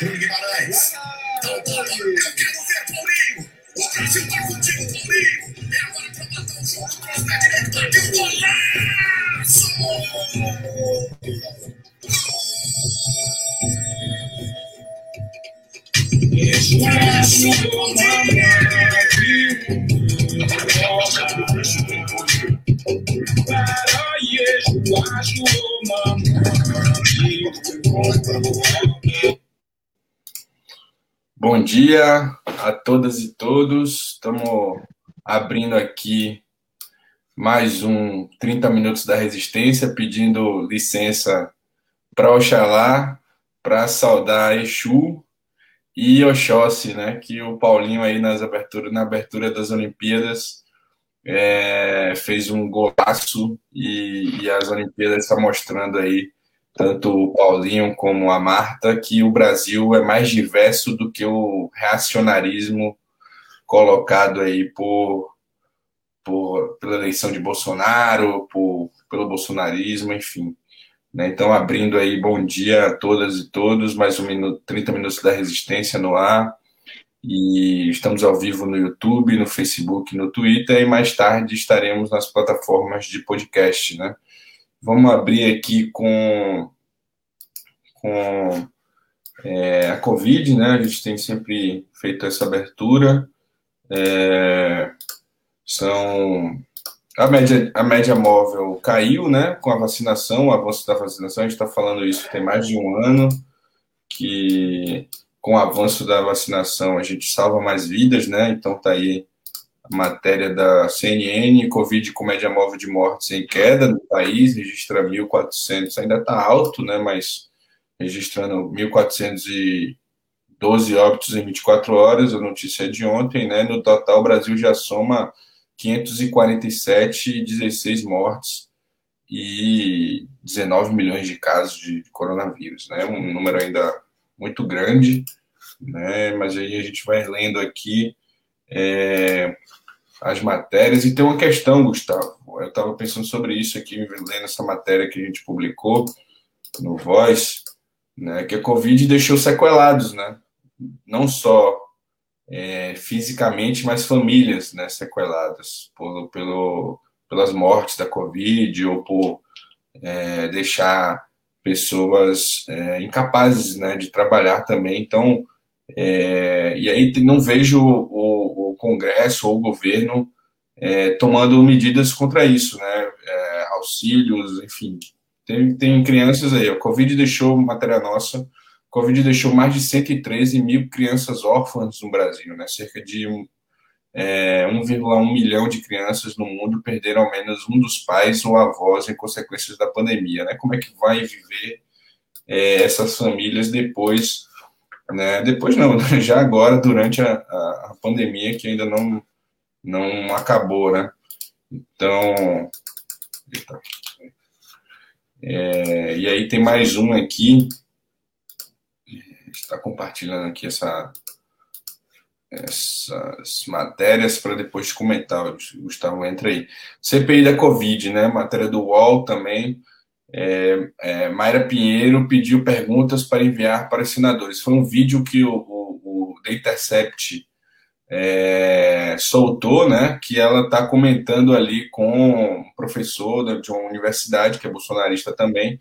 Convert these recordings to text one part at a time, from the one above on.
Bruno Guimarães. Então, Paulo, eu quero ver Paulinho. O Brasil tá contigo, Paulinho. É agora pra matar o jogo. Cross pé direito, bateu o golaço! Dia a todas e todos. Estamos abrindo aqui mais um 30 minutos da resistência, pedindo licença para Oxalá, para saudar Exu e Oxóssi, né? Que o Paulinho aí nas aberturas, na abertura das Olimpíadas é, fez um golaço e, e as Olimpíadas está mostrando aí tanto o Paulinho como a Marta que o Brasil é mais diverso do que o reacionarismo colocado aí por, por pela eleição de Bolsonaro, por, pelo bolsonarismo, enfim. Né? Então, abrindo aí, bom dia a todas e todos, mais um minuto, 30 minutos da resistência no ar. E estamos ao vivo no YouTube, no Facebook, no Twitter, e mais tarde estaremos nas plataformas de podcast, né? Vamos abrir aqui com, com é, a Covid, né? A gente tem sempre feito essa abertura. É, são a média, a média móvel caiu, né, com a vacinação, o avanço da vacinação. A gente está falando isso tem mais de um ano, que com o avanço da vacinação a gente salva mais vidas, né? Então tá aí matéria da CNN, Covid com média móvel de mortes em queda no país, registra 1.400, ainda está alto, né? Mas registrando 1.412 óbitos em 24 horas, a notícia é de ontem, né? No total, o Brasil já soma 547, 16 mortes e 19 milhões de casos de coronavírus, né? Um número ainda muito grande, né? Mas aí a gente vai lendo aqui é, as matérias e tem uma questão, Gustavo. Eu estava pensando sobre isso aqui, lendo essa matéria que a gente publicou no Voice, né? Que a Covid deixou sequelados, né? Não só é, fisicamente, mas famílias né, sequeladas por, pelo, pelas mortes da Covid ou por é, deixar pessoas é, incapazes né, de trabalhar também. Então, é, e aí não vejo o, Congresso ou o governo é, tomando medidas contra isso, né? É, auxílios, enfim. Tem, tem crianças aí, a Covid deixou matéria nossa Covid deixou mais de 113 mil crianças órfãs no Brasil, né? Cerca de é, 1,1 milhão de crianças no mundo perderam ao menos um dos pais ou avós em consequências da pandemia, né? Como é que vai viver é, essas famílias depois, né? Depois não, já agora durante a, a, pandemia que ainda não não acabou, né? Então, é, e aí tem mais um aqui está compartilhando aqui essa, essas matérias para depois comentar. Gustavo, entra aí. CPI da Covid, né? Matéria do UOL também. É, é, Mayra Pinheiro pediu perguntas para enviar para os senadores. Foi um vídeo que o, o, o The Intercept é, soltou, né? Que ela está comentando ali com um professor de uma universidade, que é bolsonarista também,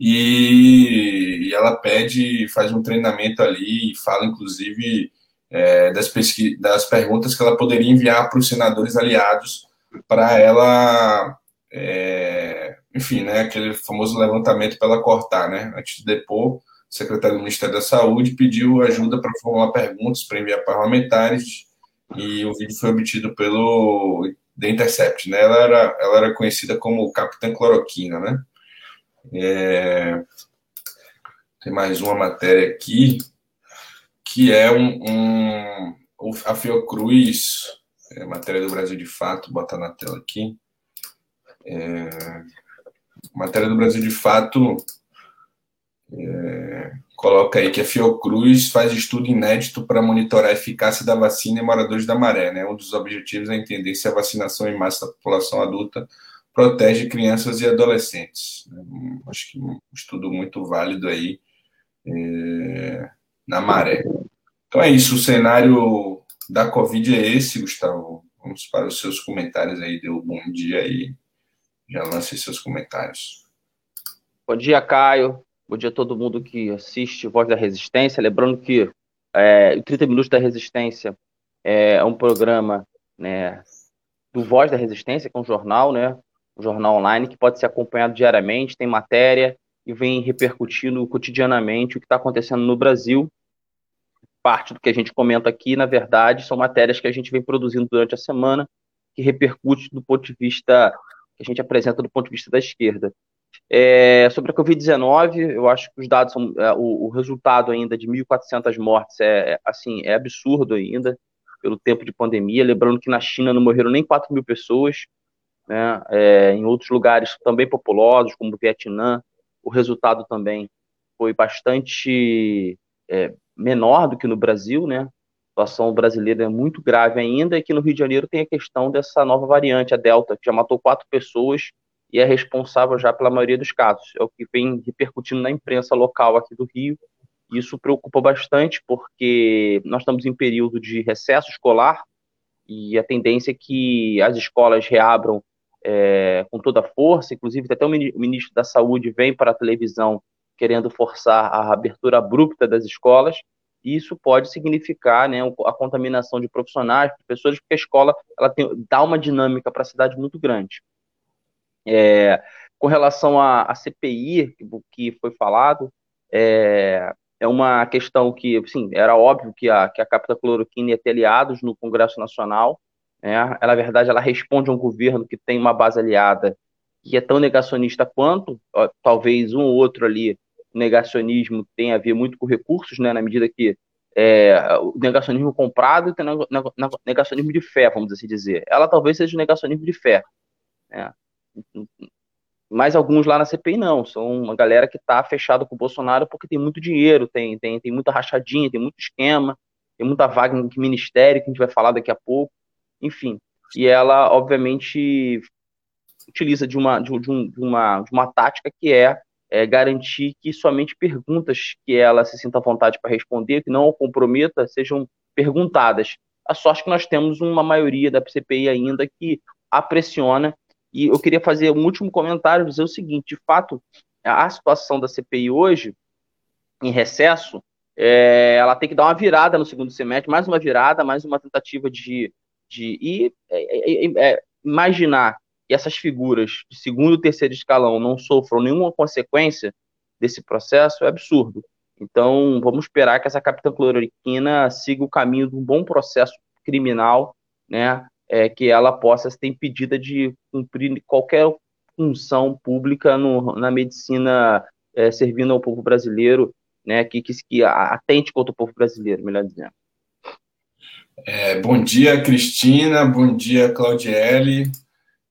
e, e ela pede, faz um treinamento ali e fala, inclusive, é, das, das perguntas que ela poderia enviar para os senadores aliados para ela, é, enfim, né, aquele famoso levantamento para ela cortar, né, antes de depor, o secretário do Ministério da Saúde pediu ajuda para formular perguntas para enviar parlamentares e o vídeo foi obtido pelo The Intercept, né, ela era, ela era conhecida como Capitã Cloroquina, né, é, tem mais uma matéria aqui, que é um, um a Fiocruz, é, matéria do Brasil de Fato, bota na tela aqui. É, matéria do Brasil de Fato é, coloca aí que a Fiocruz faz estudo inédito para monitorar a eficácia da vacina em moradores da maré. Né? Um dos objetivos é entender se a vacinação em massa da população adulta protege crianças e adolescentes. Acho que um estudo muito válido aí. É, na maré. Então é isso, o cenário da Covid é esse, Gustavo. Vamos para os seus comentários aí, deu um bom dia aí. Já lancei seus comentários. Bom dia, Caio. Bom dia a todo mundo que assiste Voz da Resistência. Lembrando que é, o 30 Minutos da Resistência é um programa né, do Voz da Resistência, que é um jornal, né, um jornal online que pode ser acompanhado diariamente, tem matéria e vem repercutindo cotidianamente o que está acontecendo no Brasil. Parte do que a gente comenta aqui, na verdade, são matérias que a gente vem produzindo durante a semana, que repercute do ponto de vista que a gente apresenta do ponto de vista da esquerda. É, sobre a Covid-19, eu acho que os dados são. É, o, o, resultado ainda de 1.400 mortes é, é, assim, é absurdo ainda, pelo tempo de pandemia. Lembrando que na China não morreram nem 4 mil pessoas, né? É, em outros lugares também populosos, como o Vietnã, o resultado também foi bastante é, menor do que no Brasil, né? Situação brasileira é muito grave ainda, e aqui no Rio de Janeiro tem a questão dessa nova variante, a Delta, que já matou quatro pessoas e é responsável já pela maioria dos casos. É o que vem repercutindo na imprensa local aqui do Rio. Isso preocupa bastante, porque nós estamos em período de recesso escolar e a tendência é que as escolas reabram é, com toda a força, inclusive até o ministro da Saúde vem para a televisão querendo forçar a abertura abrupta das escolas, e isso pode significar né, a contaminação de profissionais, professores, porque a escola ela tem, dá uma dinâmica para a cidade muito grande. É, com relação à, CPI, que foi falado, é, é uma questão que, assim, era óbvio que a, que a cloroquina ia ter aliados no Congresso Nacional, né? ela, na verdade, ela responde a um governo que tem uma base aliada que é tão negacionista quanto, ó, talvez um ou outro ali, negacionismo tenha a ver muito com recursos, né, na medida que é, o negacionismo comprado o negacionismo de fé, vamos assim dizer. Ela talvez seja o negacionismo de fé. Né? Mas alguns lá na CPI não, são uma galera que está fechada com o Bolsonaro porque tem muito dinheiro, tem, tem, tem muita rachadinha, tem muito esquema, tem muita vaga em ministério que a gente vai falar daqui a pouco, enfim. E ela, obviamente, utiliza de uma, de, de, um, de uma, de uma tática que é, é, garantir que somente perguntas que ela se sinta à vontade para responder, que não a comprometa, sejam perguntadas. A sorte que nós temos uma maioria da CPI ainda que a pressiona e eu queria fazer um último comentário, dizer o seguinte: de fato, a situação da CPI hoje, em recesso, é, ela tem que dar uma virada no segundo semestre, mais uma virada, mais uma tentativa de, de e, é, é, é imaginar que essas figuras de segundo e terceiro escalão não sofram nenhuma consequência desse processo é absurdo. Então, vamos esperar que essa capitã cloroquina siga o caminho de um bom processo criminal, né, é, que ela possa ser impedida de cumprir qualquer função pública no, na medicina é, servindo ao povo brasileiro, né, que, que, que atente contra o povo brasileiro, melhor dizendo. É, bom dia, Cristina. Bom dia, Claudiele.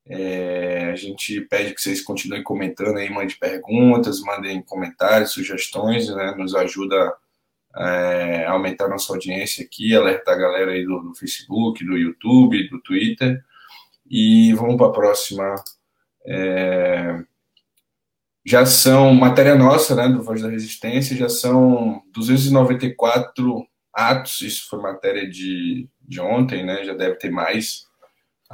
É, a gente pede que vocês continuem comentando aí, mandem perguntas, mandem comentários, sugestões, né, nos ajuda é, aumentar nossa audiência aqui, alertar a galera aí do, do, Facebook, do YouTube, do Twitter. E vamos para a próxima. É, já são, matéria nossa, né, do Voz da Resistência, já são 294 atos, isso foi matéria de, de ontem, né, já deve ter mais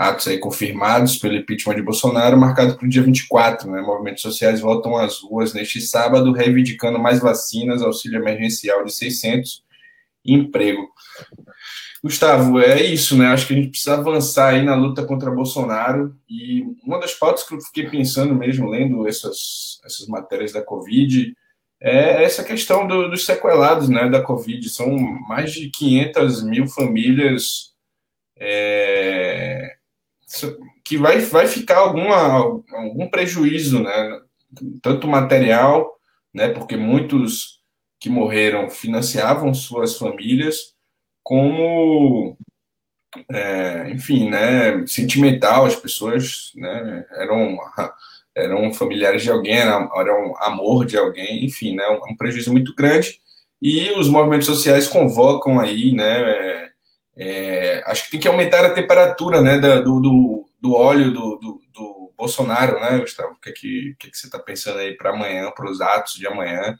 atos aí confirmados pelo impeachment de Bolsonaro, marcado para o dia 24. Né? Movimentos sociais voltam às ruas neste sábado, reivindicando mais vacinas, auxílio emergencial de 600 e emprego. Gustavo, é isso, né? Acho que a gente precisa avançar aí na luta contra Bolsonaro. E uma das pautas que eu fiquei pensando mesmo, lendo essas, essas matérias da Covid, é essa questão do, dos sequelados né, da Covid. São mais de 500 mil famílias é, que vai, vai ficar alguma, algum prejuízo, né? Tanto material, né? Porque muitos que morreram financiavam suas famílias, como, é, enfim, né? Sentimental, as pessoas, né? Eram eram familiares de alguém, eram amor de alguém, enfim, né? Um prejuízo muito grande. E os movimentos sociais convocam aí, né? É, acho que tem que aumentar a temperatura né, do, do, do óleo do, do, do, Bolsonaro, né, Gustavo? O que, é que, que, é que você está pensando aí para amanhã, para os atos de amanhã?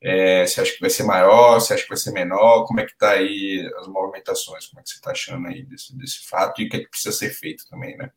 É, você acha que vai ser maior? Você acha que vai ser menor? Como é que está aí as movimentações? Como é que você está achando aí desse, desse fato e o que, é que precisa ser feito também, né?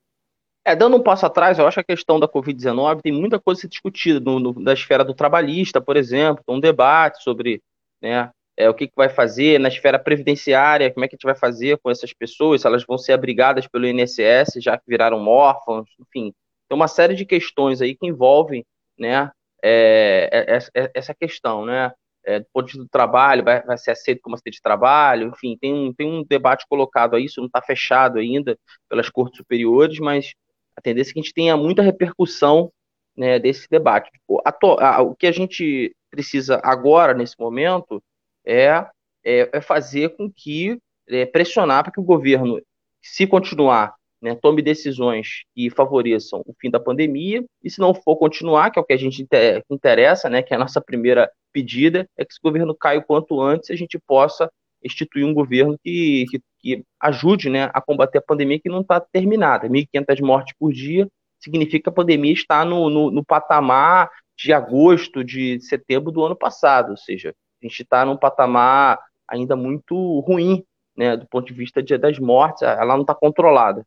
É, dando um passo atrás, eu acho que a questão da Covid-19 tem muita coisa a ser discutida no, no, na esfera do trabalhista, por exemplo, um debate sobre né, é, o que, que vai fazer na esfera previdenciária, como é que a gente vai fazer com essas pessoas, se elas vão ser abrigadas pelo INSS, já que viraram órfãos, enfim. Tem uma série de questões aí que envolvem né, é, é, é essa questão, né? É, do ponto do trabalho, vai, vai ser aceito como aceito de trabalho, enfim, tem um, tem um debate colocado a isso, não está fechado ainda pelas cortes superiores, mas a tendência é que a gente tenha muita repercussão né, desse debate. A a, o que a gente precisa agora, nesse momento, é, é, é fazer com que, é, pressionar para que o governo, se continuar, né, tome decisões que favoreçam o fim da pandemia, e se não for continuar, que é o que a gente interessa, né, que é a nossa primeira pedida, é que esse governo caia o quanto antes a gente possa instituir um governo que, que, que ajude né, a combater a pandemia que não está terminada. 1.500 mortes por dia significa que a pandemia está no, no, no, patamar de agosto, de setembro do ano passado, ou seja, a gente está num patamar ainda muito ruim, né, do ponto de vista de, das mortes, ela não está controlada,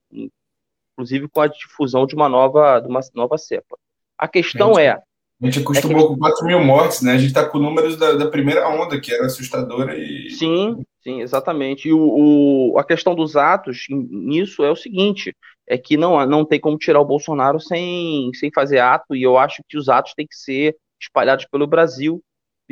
inclusive com a difusão de uma nova, de uma nova cepa. A questão é, a gente acostumou é com 4 mil mortes, né? A gente está com números da, da, primeira onda, que era assustadora e. Sim, sim, exatamente. E o, o, a questão dos atos nisso é o seguinte: é que não, não tem como tirar o Bolsonaro sem, sem fazer ato, e eu acho que os atos têm que ser espalhados pelo Brasil.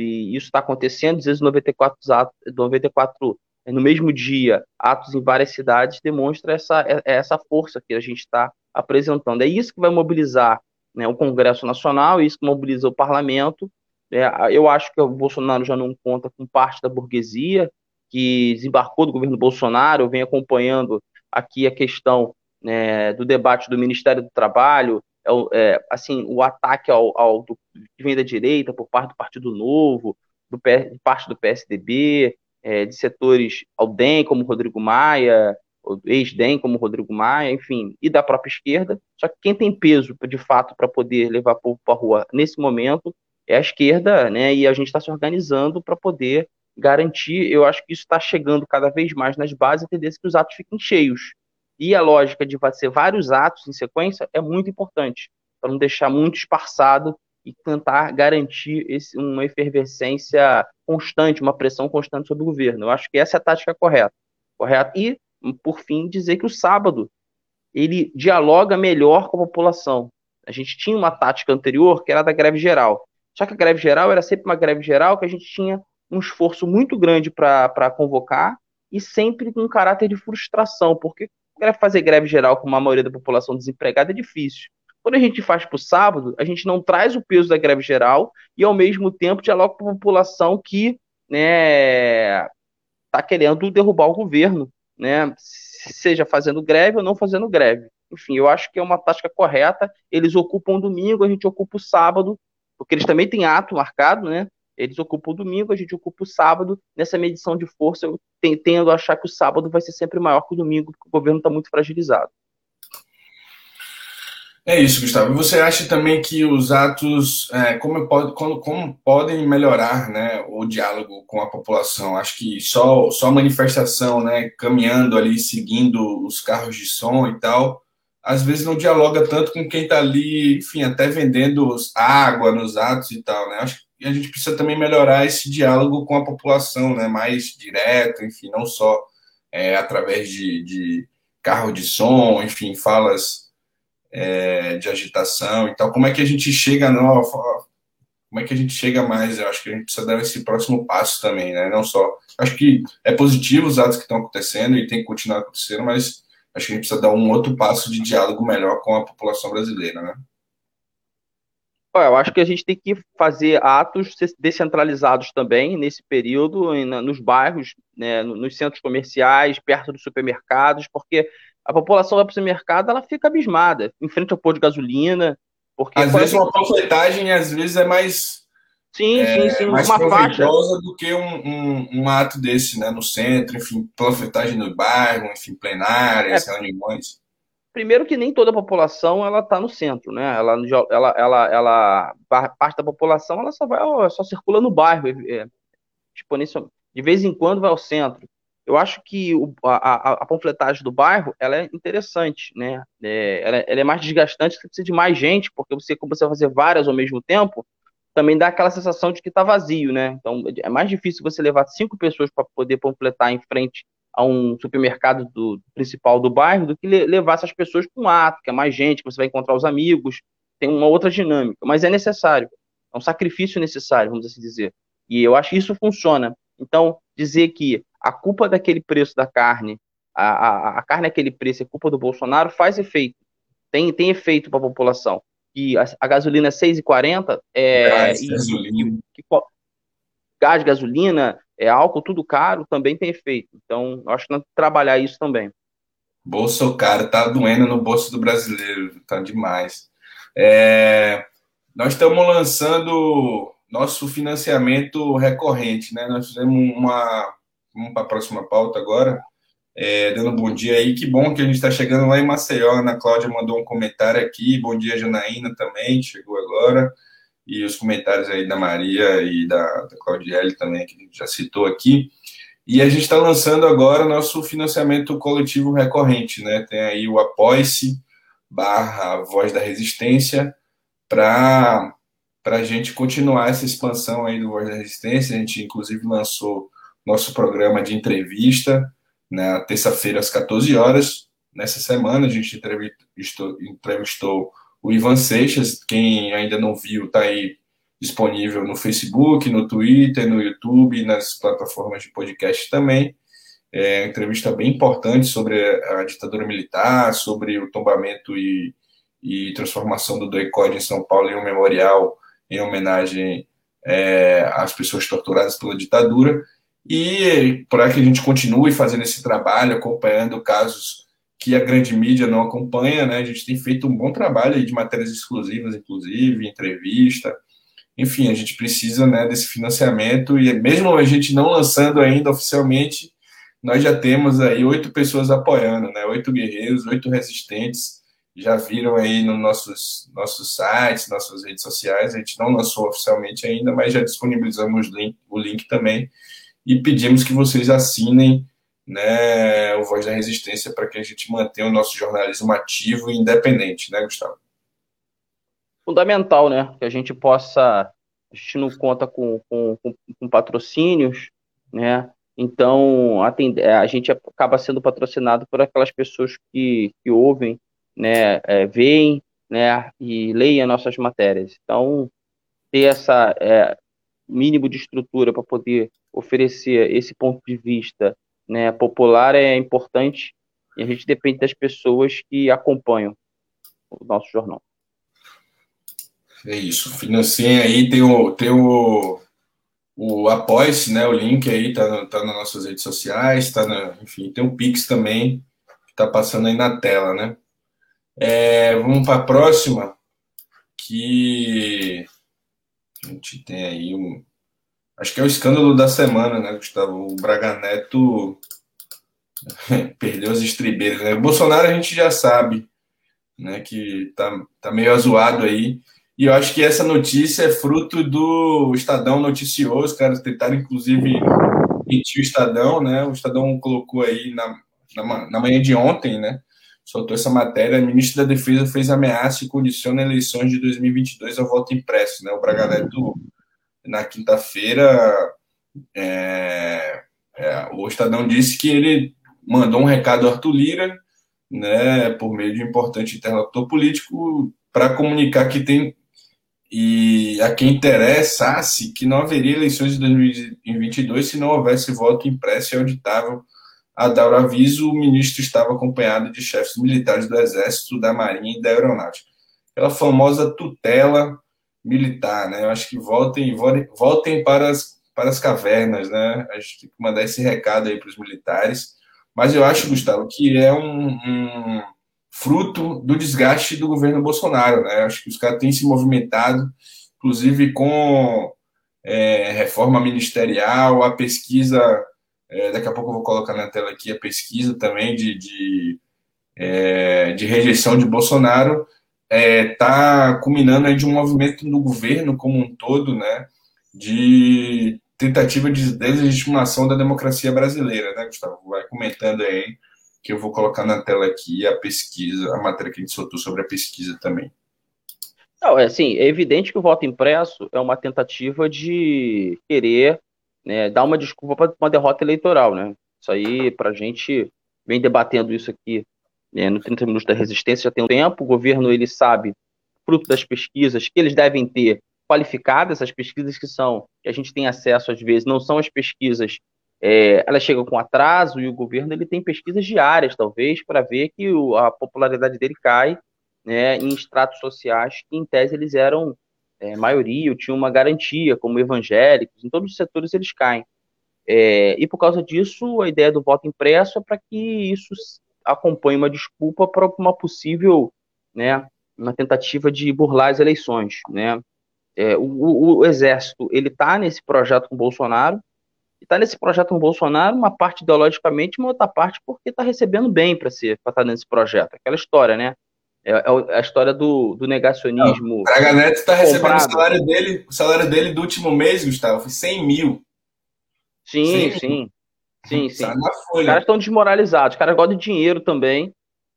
E isso está acontecendo, às vezes 94 atos, 94 no mesmo dia, atos em várias cidades, demonstra essa, é, essa força que a gente está apresentando. É isso que vai mobilizar né, o Congresso Nacional, isso mobiliza o parlamento. É, eu acho que o Bolsonaro já não conta com parte da burguesia que desembarcou do governo Bolsonaro, venho acompanhando aqui a questão né, do debate do Ministério do Trabalho, é, é, assim, o ataque ao, ao do, que vem da direita por parte do Partido Novo, do, de parte do PSDB, é, de setores ao DEM, como Rodrigo Maia, ex-DEM, como Rodrigo Maia, enfim, e da própria esquerda. Só que quem tem peso, de fato, para poder levar povo para a rua nesse momento é a esquerda, né? E a gente está se organizando para poder garantir. Eu acho que isso está chegando cada vez mais nas bases, a tendência que os atos fiquem cheios. E a lógica de ser vários atos em sequência é muito importante, para não deixar muito esparçado e tentar garantir esse, uma efervescência constante, uma pressão constante sobre o governo. Eu acho que essa é a tática correta. correta. E por fim, dizer que o sábado ele dialoga melhor com a população. A gente tinha uma tática anterior que era da greve geral. Só que a greve geral era sempre uma greve geral que a gente tinha um esforço muito grande para convocar e sempre com caráter de frustração, porque fazer greve geral com uma maioria da população desempregada é difícil. Quando a gente faz para o sábado, a gente não traz o peso da greve geral e, ao mesmo tempo, dialoga com a população que né, está querendo derrubar o governo né? Seja fazendo greve ou não fazendo greve. Enfim, eu acho que é uma tática correta. Eles ocupam domingo, a gente ocupa o sábado, porque eles também têm ato marcado, né? Eles ocupam o domingo, a gente ocupa o sábado. Nessa medição de força, eu tendo a achar que o sábado vai ser sempre maior que o domingo, porque o governo está muito fragilizado. É isso, Gustavo. Você acha também que os atos, é, como, pode, como, como, podem melhorar né, o diálogo com a população? Acho que só, só manifestação, né, caminhando ali, seguindo os carros de som e tal, às vezes não dialoga tanto com quem está ali, enfim, até vendendo água nos atos e tal. Né? Acho que a gente precisa também melhorar esse diálogo com a população, né, mais direto, enfim, não só é, através de, de carro de som, enfim, falas é, de agitação e tal. Como é que a gente chega no, como é que a gente chega mais? Eu acho que a gente precisa dar esse próximo passo também, né? Não só acho que é positivo os atos que estão acontecendo e tem que continuar acontecendo, mas acho que a gente precisa dar um outro passo de diálogo melhor com a população brasileira, né? Eu acho que a gente tem que fazer atos descentralizados também nesse período, nos bairros, né, nos centros comerciais, perto dos supermercados, porque a população vai para o supermercado, ela fica abismada, em frente ao posto de gasolina. Porque às vezes uma panfletagem, às vezes, é mais. Sim, é, sim, sim. Mais uma faixa. do que um, um, um, ato desse, né? No centro, enfim, panfletagem no bairro, enfim, plenárias, é. reuniões. Primeiro que nem toda a população ela está no centro, né? Ela, ela, ela, ela, parte da população ela só vai, só circula no bairro, é, de vez em quando vai ao centro. Eu acho que o, a, a, panfletagem do bairro ela é interessante, né? É, ela, ela, é mais desgastante, você precisa de mais gente, porque você, como você vai fazer várias ao mesmo tempo, também dá aquela sensação de que está vazio, né? Então é mais difícil você levar cinco pessoas para poder panfletar em frente a um supermercado do, principal do bairro do que levar essas pessoas para um ato, que é mais gente, que você vai encontrar os amigos, tem uma outra dinâmica, mas é necessário, é um sacrifício necessário, vamos assim dizer. E eu acho que isso funciona. Então, dizer que a culpa daquele preço da carne, a, a, a carne é aquele preço é culpa do Bolsonaro, faz efeito. Tem, tem efeito para a população. E a, a gasolina é 6,40, é, gás, e, gasolina. Que, que, gás, gasolina, é, álcool, tudo caro, também tem efeito. Então, acho que não trabalhar isso também. Bolso caro, tá doendo no bolso do brasileiro, tá demais. É, nós estamos lançando nosso financiamento recorrente, né? Nós fizemos uma Vamos para a próxima pauta agora. É, dando um bom dia aí. Que bom que a gente está chegando lá em Maceió. Ana Cláudia mandou um comentário aqui. Bom dia, Janaína também, chegou agora. E os comentários aí da Maria e da, da também, que a gente já citou aqui. E a gente está lançando agora nosso financiamento coletivo recorrente, né? Tem aí o Apoie-se barra Voz da Resistência para a gente continuar essa expansão aí do Voz da Resistência. A gente, inclusive, lançou nosso programa de entrevista na terça-feira às 14 horas. Nessa semana a gente entrevistou, entrevistou o Ivan Seixas, quem ainda não viu, está aí disponível no Facebook, no Twitter, no YouTube, nas plataformas de podcast também. É uma entrevista bem importante sobre a ditadura militar, sobre o tombamento e, e transformação do DOICOD em São Paulo em um memorial em homenagem é, às pessoas torturadas pela ditadura. E para que a gente continue fazendo esse trabalho, acompanhando casos que a grande mídia não acompanha, né? A gente tem feito um bom trabalho de matérias exclusivas, inclusive, entrevista. Enfim, a gente precisa né, desse financiamento e mesmo a gente não lançando ainda oficialmente, nós já temos aí oito pessoas apoiando, né? Oito guerreiros, oito resistentes. Já viram aí nos nossos, nossos sites, nossas redes sociais. A gente não lançou oficialmente ainda, mas já disponibilizamos o link, o link também e pedimos que vocês assinem né, o Voz da Resistência para que a gente mantenha o nosso jornalismo ativo e independente, né, Gustavo? Fundamental, né? Que a gente possa. A gente não conta com, com, com patrocínios, né? Então, a, é, a gente acaba sendo patrocinado por aquelas pessoas que, que ouvem, né, é, veem, né, e leem as nossas matérias. Então, ter essa é, mínimo de estrutura para poder oferecer esse ponto de vista né, popular é importante e a gente depende das pessoas que acompanham o nosso jornal. É isso. Financiem aí, tem o, tem o, o Apoia-se, né? O link aí tá, tá nas nossas redes sociais, tá na, enfim, tem o Pix também, que tá passando aí na tela, né? É, vamos para a próxima, que a gente tem aí um, Acho que é o escândalo da semana, né, Gustavo? O Braga Neto perdeu as estribeiras. Né? O Bolsonaro a gente já sabe, né, que tá, tá meio azoado aí. E eu acho que essa notícia é fruto do Estadão noticiou, os caras tentaram, inclusive, mentir o Estadão, né? O Estadão colocou aí na, na, na manhã de ontem, né? Soltou essa matéria. A ministra da Defesa fez ameaça e condiciona eleições de 2022 ao voto impresso, né? O Braga Neto na quinta-feira, é, é, o Estadão disse que ele mandou um recado ao Arthur Lira, né, por meio de um importante interlocutor político, para comunicar que tem e a quem interessasse que não haveria eleições de 2022 se não houvesse voto impresso e auditável. A dar o aviso, o ministro estava acompanhado de chefes militares do Exército, da Marinha e da Aeronáutica. Aquela famosa tutela militar, né? Eu acho que voltem, voltem para as, para as cavernas, né? A gente tem que mandar esse recado aí para os militares. Mas eu acho, Gustavo, que é um, um fruto do desgaste do governo Bolsonaro, né? Eu acho que os caras têm se movimentado, inclusive com é, reforma ministerial, a pesquisa, é, daqui a pouco eu vou colocar na tela aqui a pesquisa também de, de é, de rejeição de Bolsonaro está é, culminando aí de um movimento no governo como um todo, né, de tentativa de deslegitimação da democracia brasileira, né, Gustavo? Vai comentando aí, que eu vou colocar na tela aqui a pesquisa, a matéria que a gente soltou sobre a pesquisa também. Não, é assim, é evidente que o voto impresso é uma tentativa de querer né, dar uma desculpa para uma derrota eleitoral, né? Isso aí, para a gente vem debatendo isso aqui né, no 30 Minutos da Resistência já tem um tempo. O governo ele sabe, fruto das pesquisas, que eles devem ter qualificadas, as pesquisas que são, que a gente tem acesso às vezes, não são as pesquisas, é, elas chegam com atraso e o governo ele tem pesquisas diárias, talvez, para ver que o, a popularidade dele cai né, em estratos sociais que, em tese, eles eram é, maioria, ou tinham uma garantia, como evangélicos, em todos os setores eles caem. É, e por causa disso, a ideia do voto impresso é para que isso acompanhe uma desculpa para uma possível, né, uma tentativa de burlar as eleições, né. É, o, o, o, exército ele está nesse projeto com o Bolsonaro, está nesse projeto com o Bolsonaro, uma parte ideologicamente, uma outra parte porque está recebendo bem para ser para estar tá nesse projeto, aquela história, né? É, é a história do, do negacionismo. O Braga Neto está recebendo o salário dele, o salário dele do último mês, Gustavo, foi 100 mil. Sim, 100 sim. Sim, sim. Os caras estão desmoralizados, os caras gostam de dinheiro também,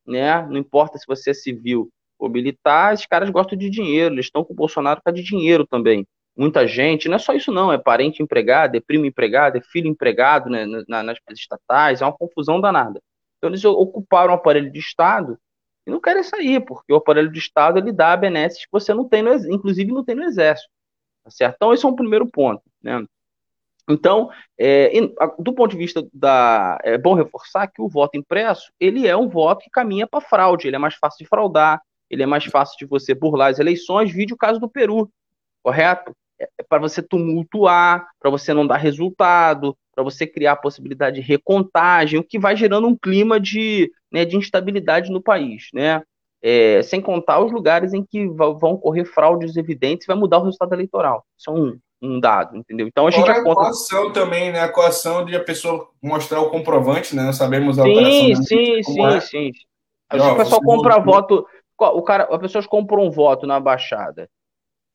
né? Não importa se você é civil ou militar, esses caras gostam de dinheiro, eles estão com o Bolsonaro por causa de dinheiro também. Muita gente, não é só isso não, é parente empregado, é primo empregado, é filho empregado né, nas nas estatais, é uma confusão danada. Então eles ocuparam o aparelho de Estado e não querem sair, porque o aparelho de Estado ele dá benesses que você não tem, no, inclusive não tem no Exército. Tá certo? Então esse é um primeiro ponto. Né? Então, é, do ponto de vista da. É bom reforçar que o voto impresso ele é um voto que caminha para fraude, ele é mais fácil de fraudar, ele é mais fácil de você burlar as eleições, vídeo o caso do Peru, correto? É, é para você tumultuar, para você não dar resultado, para você criar a possibilidade de recontagem, o que vai gerando um clima de, né, de instabilidade no país, né? É, sem contar os lugares em que vão ocorrer fraudes evidentes, vai mudar o resultado eleitoral. Isso é um, um dado, entendeu? Então a gente Fora aponta... a coação também, né? A coação de a pessoa mostrar o comprovante, né? Nós sabemos a sim, operação. Sim, sim, é. sim. o pessoal compra voto, o cara, as pessoas compram um voto na baixada,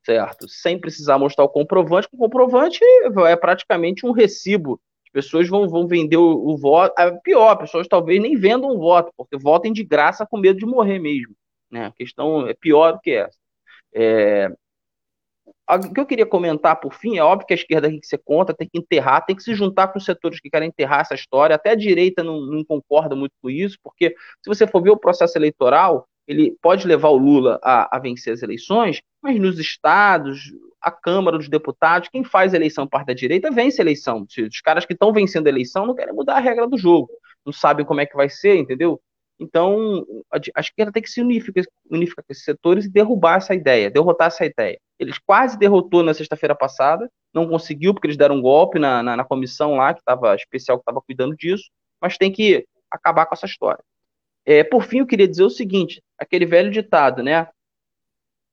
certo? Sem precisar mostrar o comprovante, o comprovante é praticamente um recibo. As pessoas vão, vão vender o, o voto. É pior, pessoas talvez nem vendam o voto, porque votem de graça com medo de morrer mesmo. Né? A questão é pior do que essa. É, o que eu queria comentar por fim, é óbvio que a esquerda tem que ser contra, tem que enterrar, tem que se juntar com os setores que querem enterrar essa história. Até a direita não, não concorda muito com isso, porque se você for ver o processo eleitoral, ele pode levar o Lula a, a, vencer as eleições, mas nos estados, a Câmara dos Deputados, quem faz a eleição parte da direita vence a eleição. Os caras que estão vencendo a eleição não querem mudar a regra do jogo, não sabem como é que vai ser, entendeu? Então, a, esquerda tem que se unificar, unificar com esses setores e derrubar essa ideia, derrotar essa ideia. Eles quase derrotou na sexta-feira passada, não conseguiu, porque eles deram um golpe na, na, na comissão lá, que estava especial, que estava cuidando disso, mas tem que acabar com essa história. É, por fim, eu queria dizer o seguinte: aquele velho ditado, né?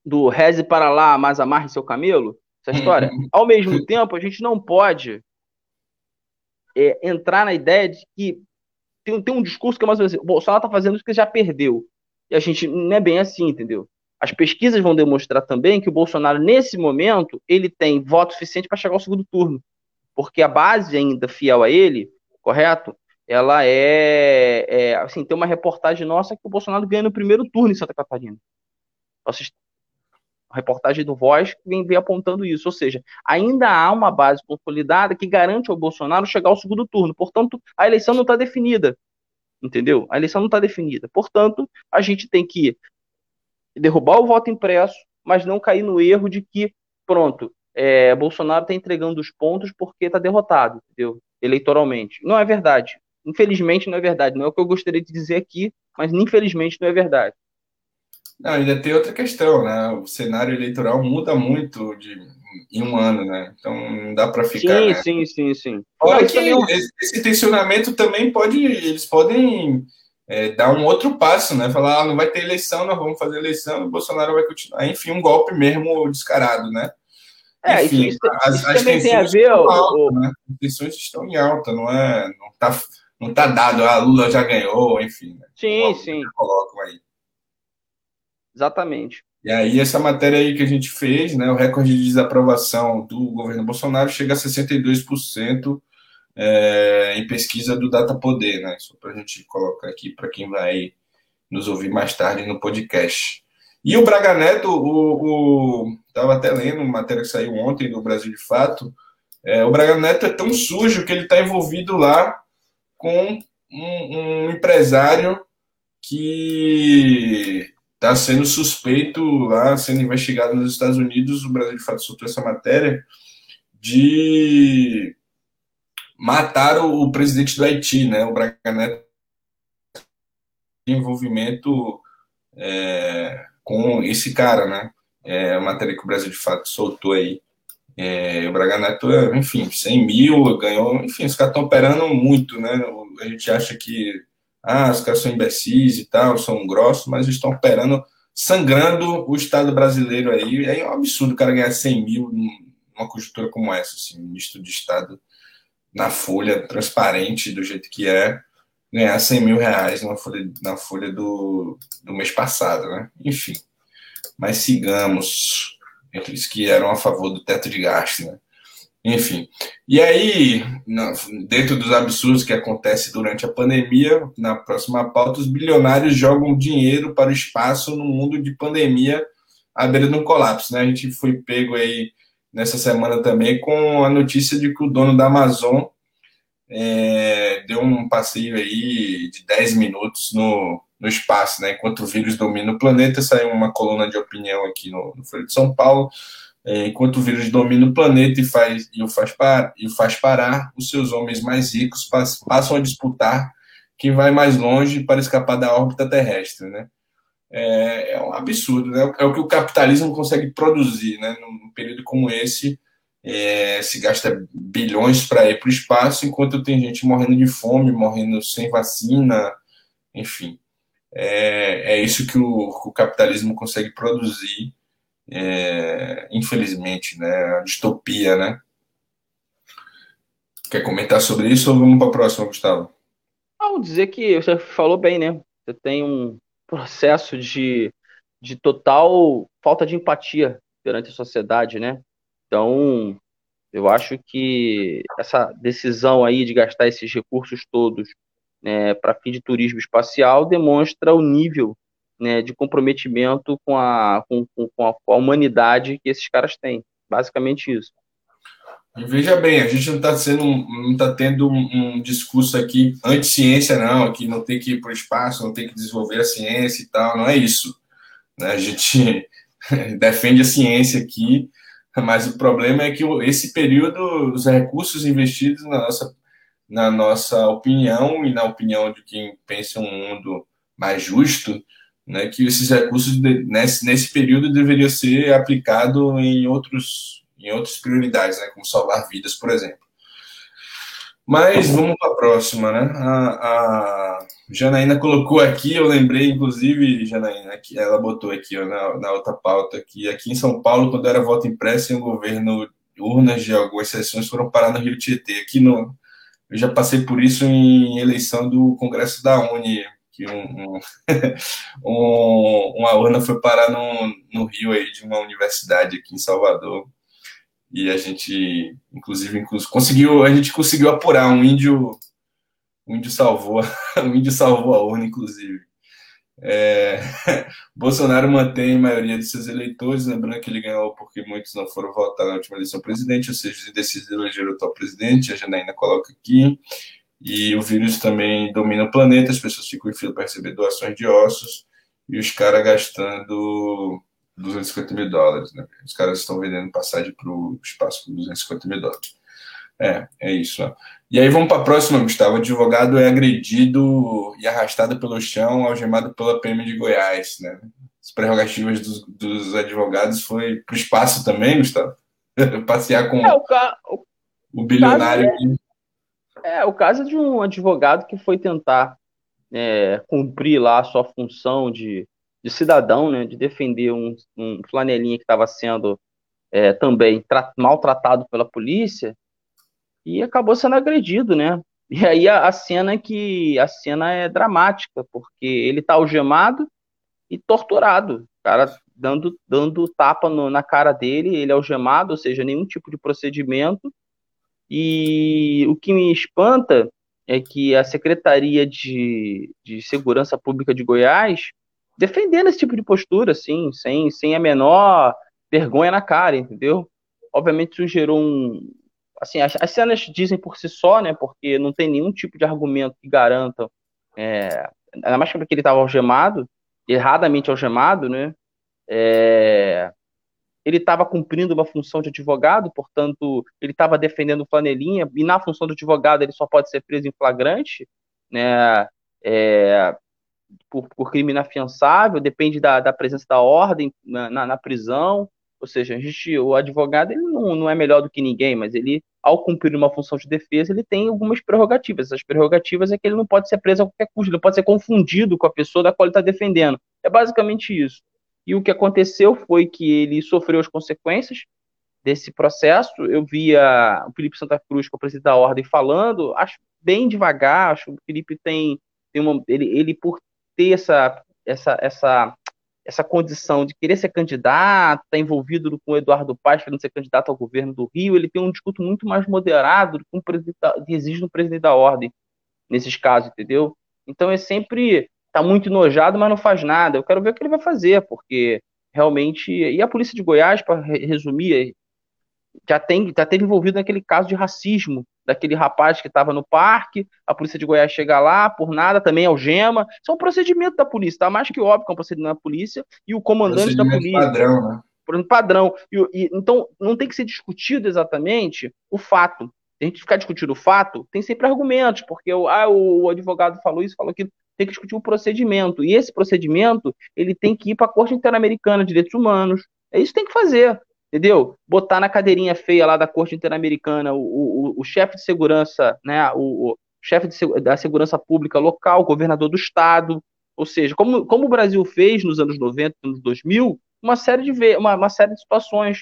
Do reze para lá, mas amarre seu camelo, essa história. Ao mesmo tempo, a gente não pode é, entrar na ideia de que tem, tem um discurso que é mais ou menos assim, o Bolsonaro está fazendo isso que já perdeu. E a gente não é bem assim, entendeu? As pesquisas vão demonstrar também que o Bolsonaro, nesse momento, ele tem voto suficiente para chegar ao segundo turno. Porque a base ainda fiel a ele, correto? Ela é, é assim, tem uma reportagem nossa que o Bolsonaro ganha no primeiro turno em Santa Catarina. A reportagem do Voz vem, vem apontando isso. Ou seja, ainda há uma base consolidada que garante ao Bolsonaro chegar ao segundo turno. Portanto, a eleição não está definida. Entendeu? A eleição não está definida. Portanto, a gente tem que derrubar o voto impresso, mas não cair no erro de que, pronto, é, Bolsonaro está entregando os pontos porque está derrotado, entendeu? Eleitoralmente. Não é verdade. Infelizmente não é verdade. Não é o que eu gostaria de dizer aqui, mas infelizmente não é verdade. Não, ainda tem outra questão, né? O cenário eleitoral muda muito de, em um ano, né? Então não dá para ficar. Sim, né? sim, sim, sim. Olha que é esse tensionamento também pode, eles podem é, dar um outro passo, né? Falar, ah, não vai ter eleição, nós vamos fazer eleição, o Bolsonaro vai continuar. Enfim, um golpe mesmo descarado, né? É, Enfim, isso, as, isso as também tem a ver. Alta, o... né? As tensões estão em alta, não é? Não tá, não tá dado, a Lula já ganhou, enfim. Né? Sim, sim. Colocam aí. Exatamente. E aí, essa matéria aí que a gente fez, né, o recorde de desaprovação do governo Bolsonaro chega a 62% é, em pesquisa do Data Poder, né? Só para a gente colocar aqui para quem vai nos ouvir mais tarde no podcast. E o Braga Neto, o, o tava até lendo uma matéria que saiu ontem do Brasil de Fato. É, o Braga Neto é tão sujo que ele está envolvido lá com um, um empresário que está sendo suspeito lá, sendo investigado nos Estados Unidos. O Brasil de Fato soltou essa matéria de matar o, presidente do Haiti, né? O Braga Neto envolvimento é, com esse cara, né? É a matéria que o Brasil de fato soltou aí. É, o Braga Neto, enfim, 100 mil, ganhou, enfim, os caras estão operando muito, né? A gente acha que ah, os caras são imbecis e tal, são grossos, mas estão operando, sangrando o Estado brasileiro aí. É um absurdo o cara ganhar 100 mil numa conjuntura como essa, assim, ministro de Estado na folha, transparente do jeito que é ganhar 100 mil reais na folha, na folha do, do mês passado, né? Enfim. Mas sigamos os que eram a favor do teto de gasto, né? Enfim. E aí, dentro dos absurdos que acontece durante a pandemia, na próxima pauta, os bilionários jogam dinheiro para o espaço no mundo de pandemia à beira de um colapso, né? A gente foi pego aí nessa semana também com a notícia de que o dono da Amazon é, deu um passeio aí de 10 minutos no, no espaço, né? Enquanto o vírus domina o planeta, saiu uma coluna de opinião aqui no, no Folha de São Paulo. É, enquanto o vírus domina o planeta e, faz, e, o faz par, e o faz parar, os seus homens mais ricos passam a disputar quem vai mais longe para escapar da órbita terrestre, né? É, é um absurdo, né? É o que o capitalismo consegue produzir, né? Num período como esse, é, se gasta bilhões para ir para o espaço, enquanto tem gente morrendo de fome, morrendo sem vacina, enfim. É, é isso que o, o capitalismo consegue produzir, é, infelizmente, né? A distopia, né? Quer comentar sobre isso ou vamos para a próxima, Gustavo? Vou dizer que você falou bem, né? Você tem um processo de, de total falta de empatia perante a sociedade, né? Então, eu acho que essa decisão aí de gastar esses recursos todos né, para fim de turismo espacial demonstra o nível né, de comprometimento com a, com, com, a, com a humanidade que esses caras têm. Basicamente isso. Veja bem, a gente não está sendo, não está tendo um, um, discurso aqui anti-ciência, não, que não tem que ir para o espaço, não tem que desenvolver a ciência e tal, não é isso. Né? A gente defende a ciência aqui, mas o problema é que esse período, os recursos investidos na nossa, na nossa opinião e na opinião de quem pensa um mundo mais justo, né, que esses recursos nesse, nesse período deveriam ser aplicados em outros em outras prioridades, né, como salvar vidas, por exemplo. Mas vamos para a próxima, né? A, a, Janaína colocou aqui, eu lembrei, inclusive, Janaína, que ela botou aqui ó, na, na outra pauta, que aqui em São Paulo, quando era voto impresso em um governo, urnas de algumas sessões foram parar no Rio Tietê. Aqui no, eu já passei por isso em eleição do Congresso da Uni, que um, um, um, uma urna foi parar no, no Rio aí de uma universidade aqui em Salvador. E a gente, inclusive, conseguiu, a gente conseguiu apurar. Um índio, um índio salvou, um índio salvou a urna, inclusive. É, Bolsonaro mantém a maioria de seus eleitores, lembrando que ele ganhou porque muitos não foram votar na última eleição presidente, ou seja, os indecisos elegeram o atual presidente, a Janaína coloca aqui, e o vírus também domina o planeta, as pessoas ficam em fila para receber doações de ossos, e os caras gastando 250 mil dólares. Né? Os caras estão vendendo passagem para o espaço por 250 mil dólares. É, é isso. Ó. E aí vamos para a próxima, Gustavo. O advogado é agredido e arrastado pelo chão, algemado pela PM de Goiás. Né? As prerrogativas dos, dos advogados foi para o espaço também, Gustavo? Passear com é, o, ca... o, bilionário. É, é, o caso de um advogado que foi tentar é, cumprir lá a sua função de de cidadão, né, de defender um, um flanelinha que estava sendo é, também maltratado pela polícia e acabou sendo agredido, né? E aí a, a cena que a cena é dramática, porque ele tá algemado e torturado. O cara dando, dando tapa no, na cara dele, ele é algemado, ou seja, nenhum tipo de procedimento. E o que me espanta é que a Secretaria de, de Segurança Pública de Goiás defendendo esse tipo de postura, assim, sem, sem a menor vergonha na cara, entendeu? Obviamente isso gerou um. Assim, as, as cenas dizem por si só, né? Porque não tem nenhum tipo de argumento que garanta. É, ainda mais porque ele estava algemado, erradamente algemado, né? É, ele estava cumprindo uma função de advogado, portanto, ele estava defendendo flanelinha, e na função de advogado ele só pode ser preso em flagrante, né? É, por, por crime inafiançável, depende da, da presença da ordem na, na, na, prisão. Ou seja, gente, o advogado ele não, não é melhor do que ninguém, mas ele, ao cumprir uma função de defesa, ele tem algumas prerrogativas. Essas prerrogativas é que ele não pode ser preso a qualquer custo, ele não pode ser confundido com a pessoa da qual ele está defendendo. É basicamente isso. E o que aconteceu foi que ele sofreu as consequências desse processo. Eu via o Felipe Santa Cruz, que é o presidente da ordem, falando, acho bem devagar, acho que o Felipe tem, tem uma, ele, ele por ter essa, essa, essa, essa condição de querer ser candidato, estar tá envolvido com o Eduardo Paes, querendo ser candidato ao governo do Rio, ele tem um discurso muito mais moderado do que um presidente que exige no presidente da ordem, nesses casos, entendeu? Então é sempre tá muito enojado, mas não faz nada. Eu quero ver o que ele vai fazer, porque realmente. E a polícia de Goiás, para resumir, já tem já teve envolvido naquele caso de racismo daquele rapaz que estava no parque, a polícia de Goiás chega lá, por nada, também algema. Isso é um procedimento da polícia, tá mais que óbvio que é um procedimento da polícia, e o comandante da polícia. padrão, né? Padrão. E, e, então, não tem que ser discutido exatamente o fato. Se a gente ficar discutindo o fato, tem sempre argumentos, porque o, ah, o, o advogado falou isso, falou aquilo. Tem que discutir o procedimento. E esse procedimento, ele tem que ir para a Corte Interamericana de Direitos Humanos. É isso que tem que fazer entendeu? Botar na cadeirinha feia lá da Corte Interamericana o, o, o chefe de segurança, né, o, o chefe de, da segurança pública local, o governador do estado, ou seja, como, como o Brasil fez nos anos 90, nos 2000, uma série de uma, uma série de situações.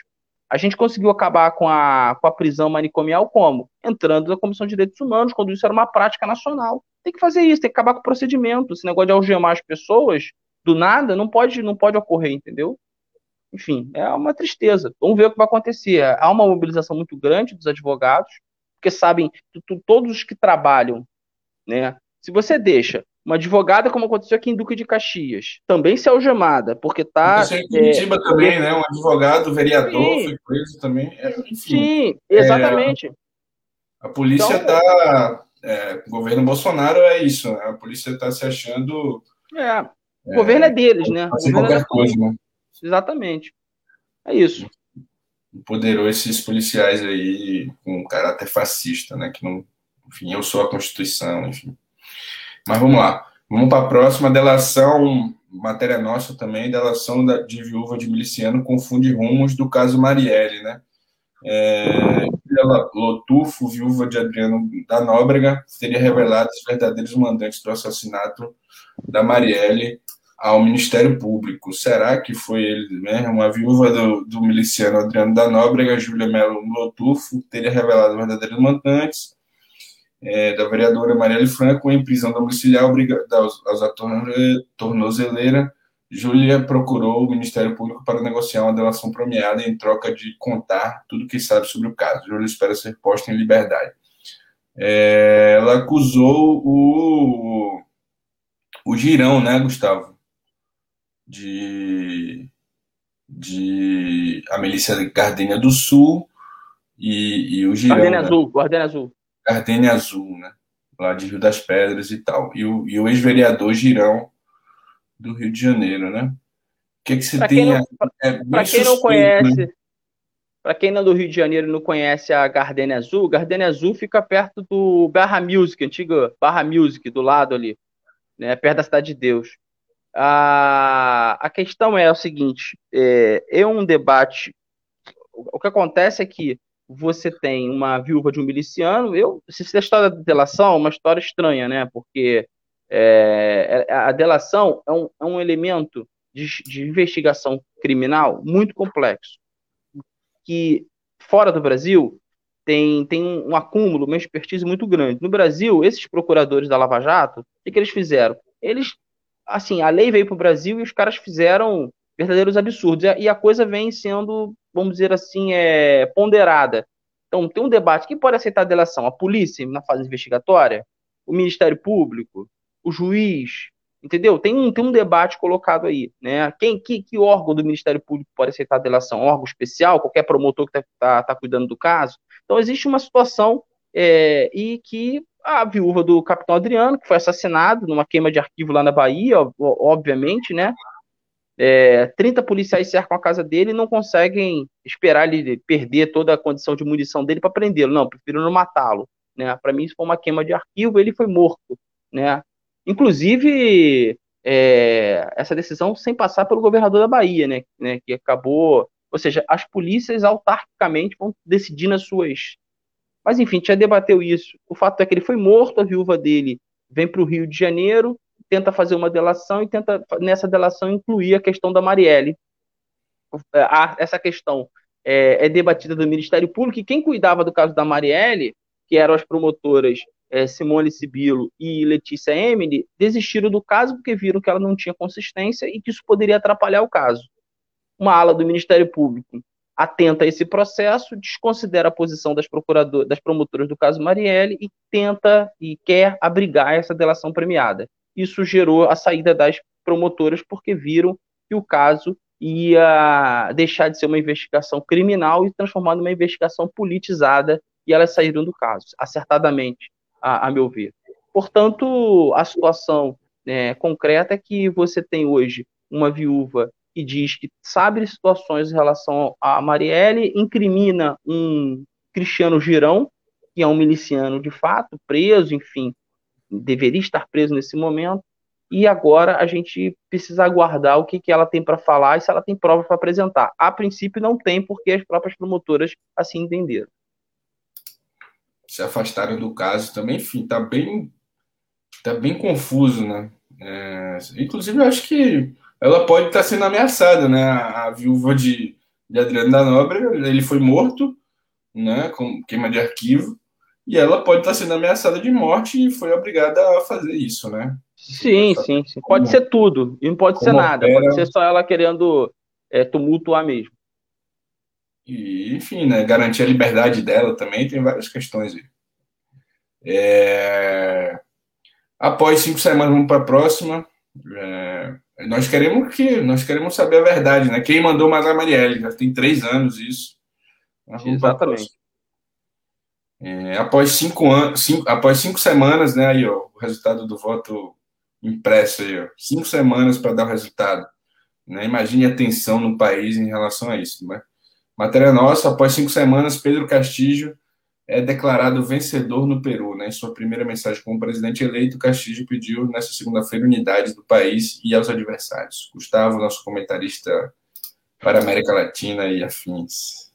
A gente conseguiu acabar com a, com a prisão manicomial como? Entrando na Comissão de Direitos Humanos, quando isso era uma prática nacional. Tem que fazer isso, tem que acabar com o procedimento. Esse negócio de algemar as pessoas do nada não pode, não pode ocorrer, entendeu? enfim, é uma tristeza. Vamos ver o que vai acontecer. Há uma mobilização muito grande dos advogados, porque sabem, todos os que trabalham, né? Se você deixa uma advogada, como aconteceu aqui em Duque de Caxias, também ser algemada, porque está. Aconteceu em Curitiba é, também, né? Um advogado, vereador, sim, foi preso também. É, enfim, sim, exatamente. É, a polícia está. Então, é, o governo Bolsonaro é isso, né? A polícia está se achando. É. O governo é deles, né? Fazer qualquer coisa, né? Exatamente. É isso. Empoderou esses policiais aí com caráter fascista, né? Que não. Enfim, eu sou a Constituição, enfim. Mas vamos lá. Vamos para a próxima delação, matéria nossa também, delação de viúva de miliciano confunde rumos do caso Marielle, né? É, Lotufo, viúva de Adriano da Nóbrega, teria revelado os verdadeiros mandantes do assassinato da Marielle ao Ministério Público. Será que foi ele mesmo? A viúva do, do miliciano Adriano da Nóbrega, Júlia Melo Lotufo, teria revelado verdadeiros mandantes é, da vereadora Marielle Franco em prisão domiciliar obrigada aos, aos tornozeleira. Júlia procurou o Ministério Público para negociar uma delação premiada em troca de contar tudo o que sabe sobre o caso. Júlia espera ser posta em liberdade. É, ela acusou o, o Girão, né, Gustavo? de, de a milícia Gardênia do Sul e, e o Girão. Gardênia né? Azul, Gardênia Azul. Gardênia Azul, né? Lá de Rio das Pedras e tal. E o, e o ex-vereador Girão do Rio de Janeiro, né? O que, que você pra tem? Não, é para quem não conhece, né? para quem não é do Rio de Janeiro e não conhece a Gardênia Azul, Gardênia Azul fica perto do Barra Music, antiga Barra Music, do lado ali, né? Perto da Cidade de Deus. A, a questão é o seguinte: é, é um debate. O, que acontece é que você tem uma viúva de um miliciano. Eu, se a história da delação é uma história estranha, né? Porque é, é, a delação é um, é um elemento de, de investigação criminal muito complexo. Que fora do Brasil tem, tem um acúmulo, uma expertise muito grande. No Brasil, esses procuradores da Lava Jato, o que, que eles fizeram? Eles, assim, a lei veio para o Brasil e os caras fizeram verdadeiros absurdos. E a coisa vem sendo, vamos dizer assim, é, ponderada. Então, tem um debate: quem pode aceitar a delação? A polícia, na fase investigatória? O Ministério Público? O juiz? Entendeu? Tem um, tem um debate colocado aí. Né? Quem, que, que órgão do Ministério Público pode aceitar a delação? órgão especial? Qualquer promotor que está tá, tá cuidando do caso? Então, existe uma situação é, e que a viúva do capitão Adriano, que foi assassinado numa queima de arquivo lá na Bahia, obviamente, né? É, 30 policiais cercam a casa dele e não conseguem esperar ele perder toda a condição de munição dele para prendê-lo. Não, preferiram matá-lo. Né? Para mim, isso foi uma queima de arquivo, ele foi morto. Né? Inclusive, é, essa decisão sem passar pelo governador da Bahia, né? né? que acabou. Ou seja, as polícias autarquicamente vão decidir nas suas. Mas, enfim, já debateu isso. O fato é que ele foi morto, a viúva dele vem para o Rio de Janeiro, tenta fazer uma delação e tenta, nessa delação, incluir a questão da Marielle. Essa questão é, é debatida no Ministério Público e quem cuidava do caso da Marielle, que eram as promotoras é, Simone Sibilo e Letícia Emily, desistiram do caso porque viram que ela não tinha consistência e que isso poderia atrapalhar o caso. Uma ala do Ministério Público atenta a esse processo, desconsidera a posição das, das promotoras do caso Marielle e tenta e quer abrigar essa delação premiada. Isso gerou a saída das promotoras porque viram que o caso ia deixar de ser uma investigação criminal e transformar numa investigação politizada e elas saíram do caso, acertadamente, a, a meu ver. Portanto, a situação é, concreta é que você tem hoje uma viúva que diz que sabe situações em relação a Marielle, incrimina um Cristiano Girão, que é um miliciano de fato, preso, enfim, deveria estar preso nesse momento, e agora a gente precisa aguardar o que, que ela tem para falar e se ela tem prova para apresentar. A princípio não tem, porque as próprias promotoras assim entenderam. Se afastaram do caso também, enfim, tá bem, tá bem confuso, né? É, inclusive, eu acho que ela pode estar tá sendo ameaçada, né? A, a viúva de, de Adriano da Nobre, ele foi morto, né? Com queima de arquivo e ela pode estar sendo ameaçada de morte e foi obrigada a fazer isso, né? Sim, sim, sim. Pode ser tudo, e não pode ser nada, opera... pode ser só ela querendo é, tumultuar mesmo. E, enfim, né, garantir a liberdade dela também, tem várias questões aí. É... Após cinco semanas, vamos para a próxima. É... Nós queremos que nós queremos saber a verdade, né? Quem mandou matar a Marielle? Já tem três anos isso. Exatamente. É, após, cinco anos, cinco, após cinco semanas, né, aí, ó, o resultado do voto impresso aí, ó, cinco semanas para dar o resultado. Né? Imagine a tensão no país em relação a isso. Né? Matéria nossa, após cinco semanas, Pedro Castilho é declarado vencedor no Peru. Né? Em sua primeira mensagem como presidente eleito, Castilho pediu nessa segunda-feira unidade do país e aos adversários. Gustavo, nosso comentarista para a América Latina e afins.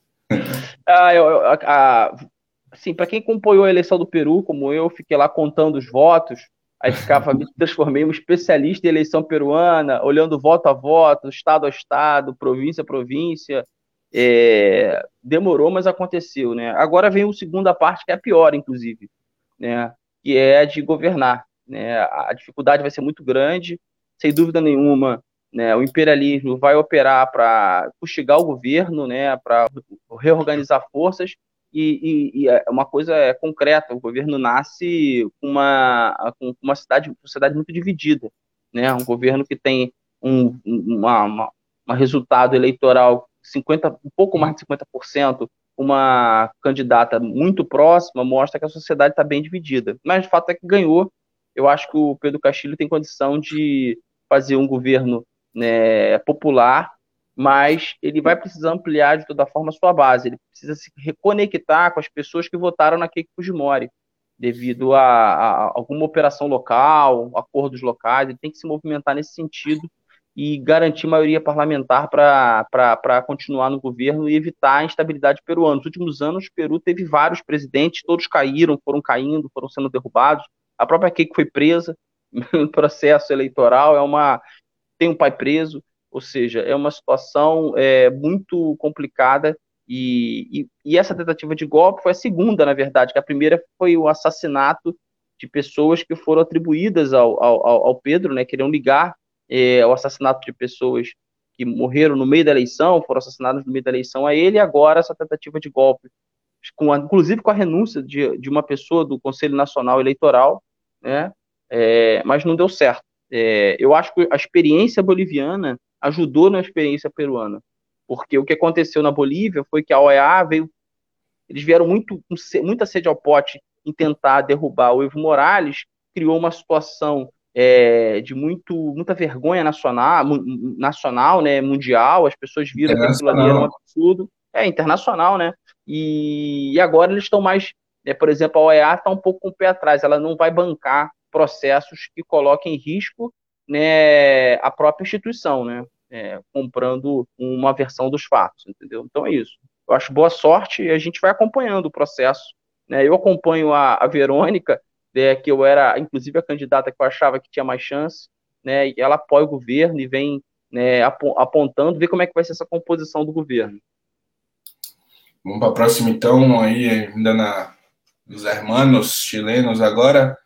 Ah, eu, eu, a, assim, para quem acompanhou a eleição do Peru, como eu, fiquei lá contando os votos, aí ficava, me transformei um especialista em eleição peruana, olhando voto a voto, estado a estado, província a província. É, demorou, mas aconteceu, né? Agora vem a segunda parte, que é a pior, inclusive, né? Que é a de governar, né? A dificuldade vai ser muito grande, sem dúvida nenhuma, né? O imperialismo vai operar para fustigar o governo, né? Para reorganizar forças, e, e, e, é uma coisa é concreta, o governo nasce com uma, com uma cidade, uma sociedade muito dividida, né? Um governo que tem um, uma, uma, uma resultado eleitoral 50, um pouco mais de 50%, uma candidata muito próxima, mostra que a sociedade está bem dividida. Mas o fato é que ganhou. Eu acho que o Pedro Castilho tem condição de fazer um governo né, popular mas ele vai precisar ampliar de toda forma a sua base. Ele precisa se reconectar com as pessoas que votaram na Keiko Fujimori, devido a, a, alguma operação local, acordos locais. Ele tem que se movimentar nesse sentido e garantir maioria parlamentar para continuar no governo e evitar a instabilidade peruana. Nos últimos anos, o Peru teve vários presidentes, todos caíram, foram caindo, foram sendo derrubados. A própria Keiko foi presa no processo eleitoral, é uma tem um pai preso. Ou seja, é uma situação é, muito complicada E, e, e, essa tentativa de golpe foi a segunda, na verdade, que a primeira foi o assassinato de pessoas que foram atribuídas ao, ao, ao Pedro, né, queriam ligar é, o assassinato de pessoas que morreram no meio da eleição, foram assassinadas no meio da eleição a ele, e agora essa tentativa de golpe, com a, inclusive com a renúncia de, de uma pessoa do Conselho Nacional Eleitoral, né, é, mas não deu certo. É, eu acho que a experiência boliviana ajudou na experiência peruana, porque o que aconteceu na Bolívia foi que a OEA veio, eles vieram muito, muita sede ao pote em tentar derrubar o Evo Morales, criou uma situação é, de muito, muita vergonha nacional, nacional, né, mundial, as pessoas viram que aquilo ali era um absurdo, é internacional, né, e, e agora eles estão mais, é, por exemplo, a OEA está um pouco com o pé atrás, ela não vai bancar processos que coloquem em risco né, a própria instituição, né, é, comprando uma versão dos fatos, entendeu? Então é isso. Eu acho boa sorte e a gente vai acompanhando o processo. Né? Eu acompanho a, a Verônica, né, que eu era, inclusive, a candidata que eu achava que tinha mais chance, né, e ela apoia o governo e vem né, apontando, ver como é que vai ser essa composição do governo. Vamos para a próxima, então, aí, ainda na, nos hermanos chilenos agora.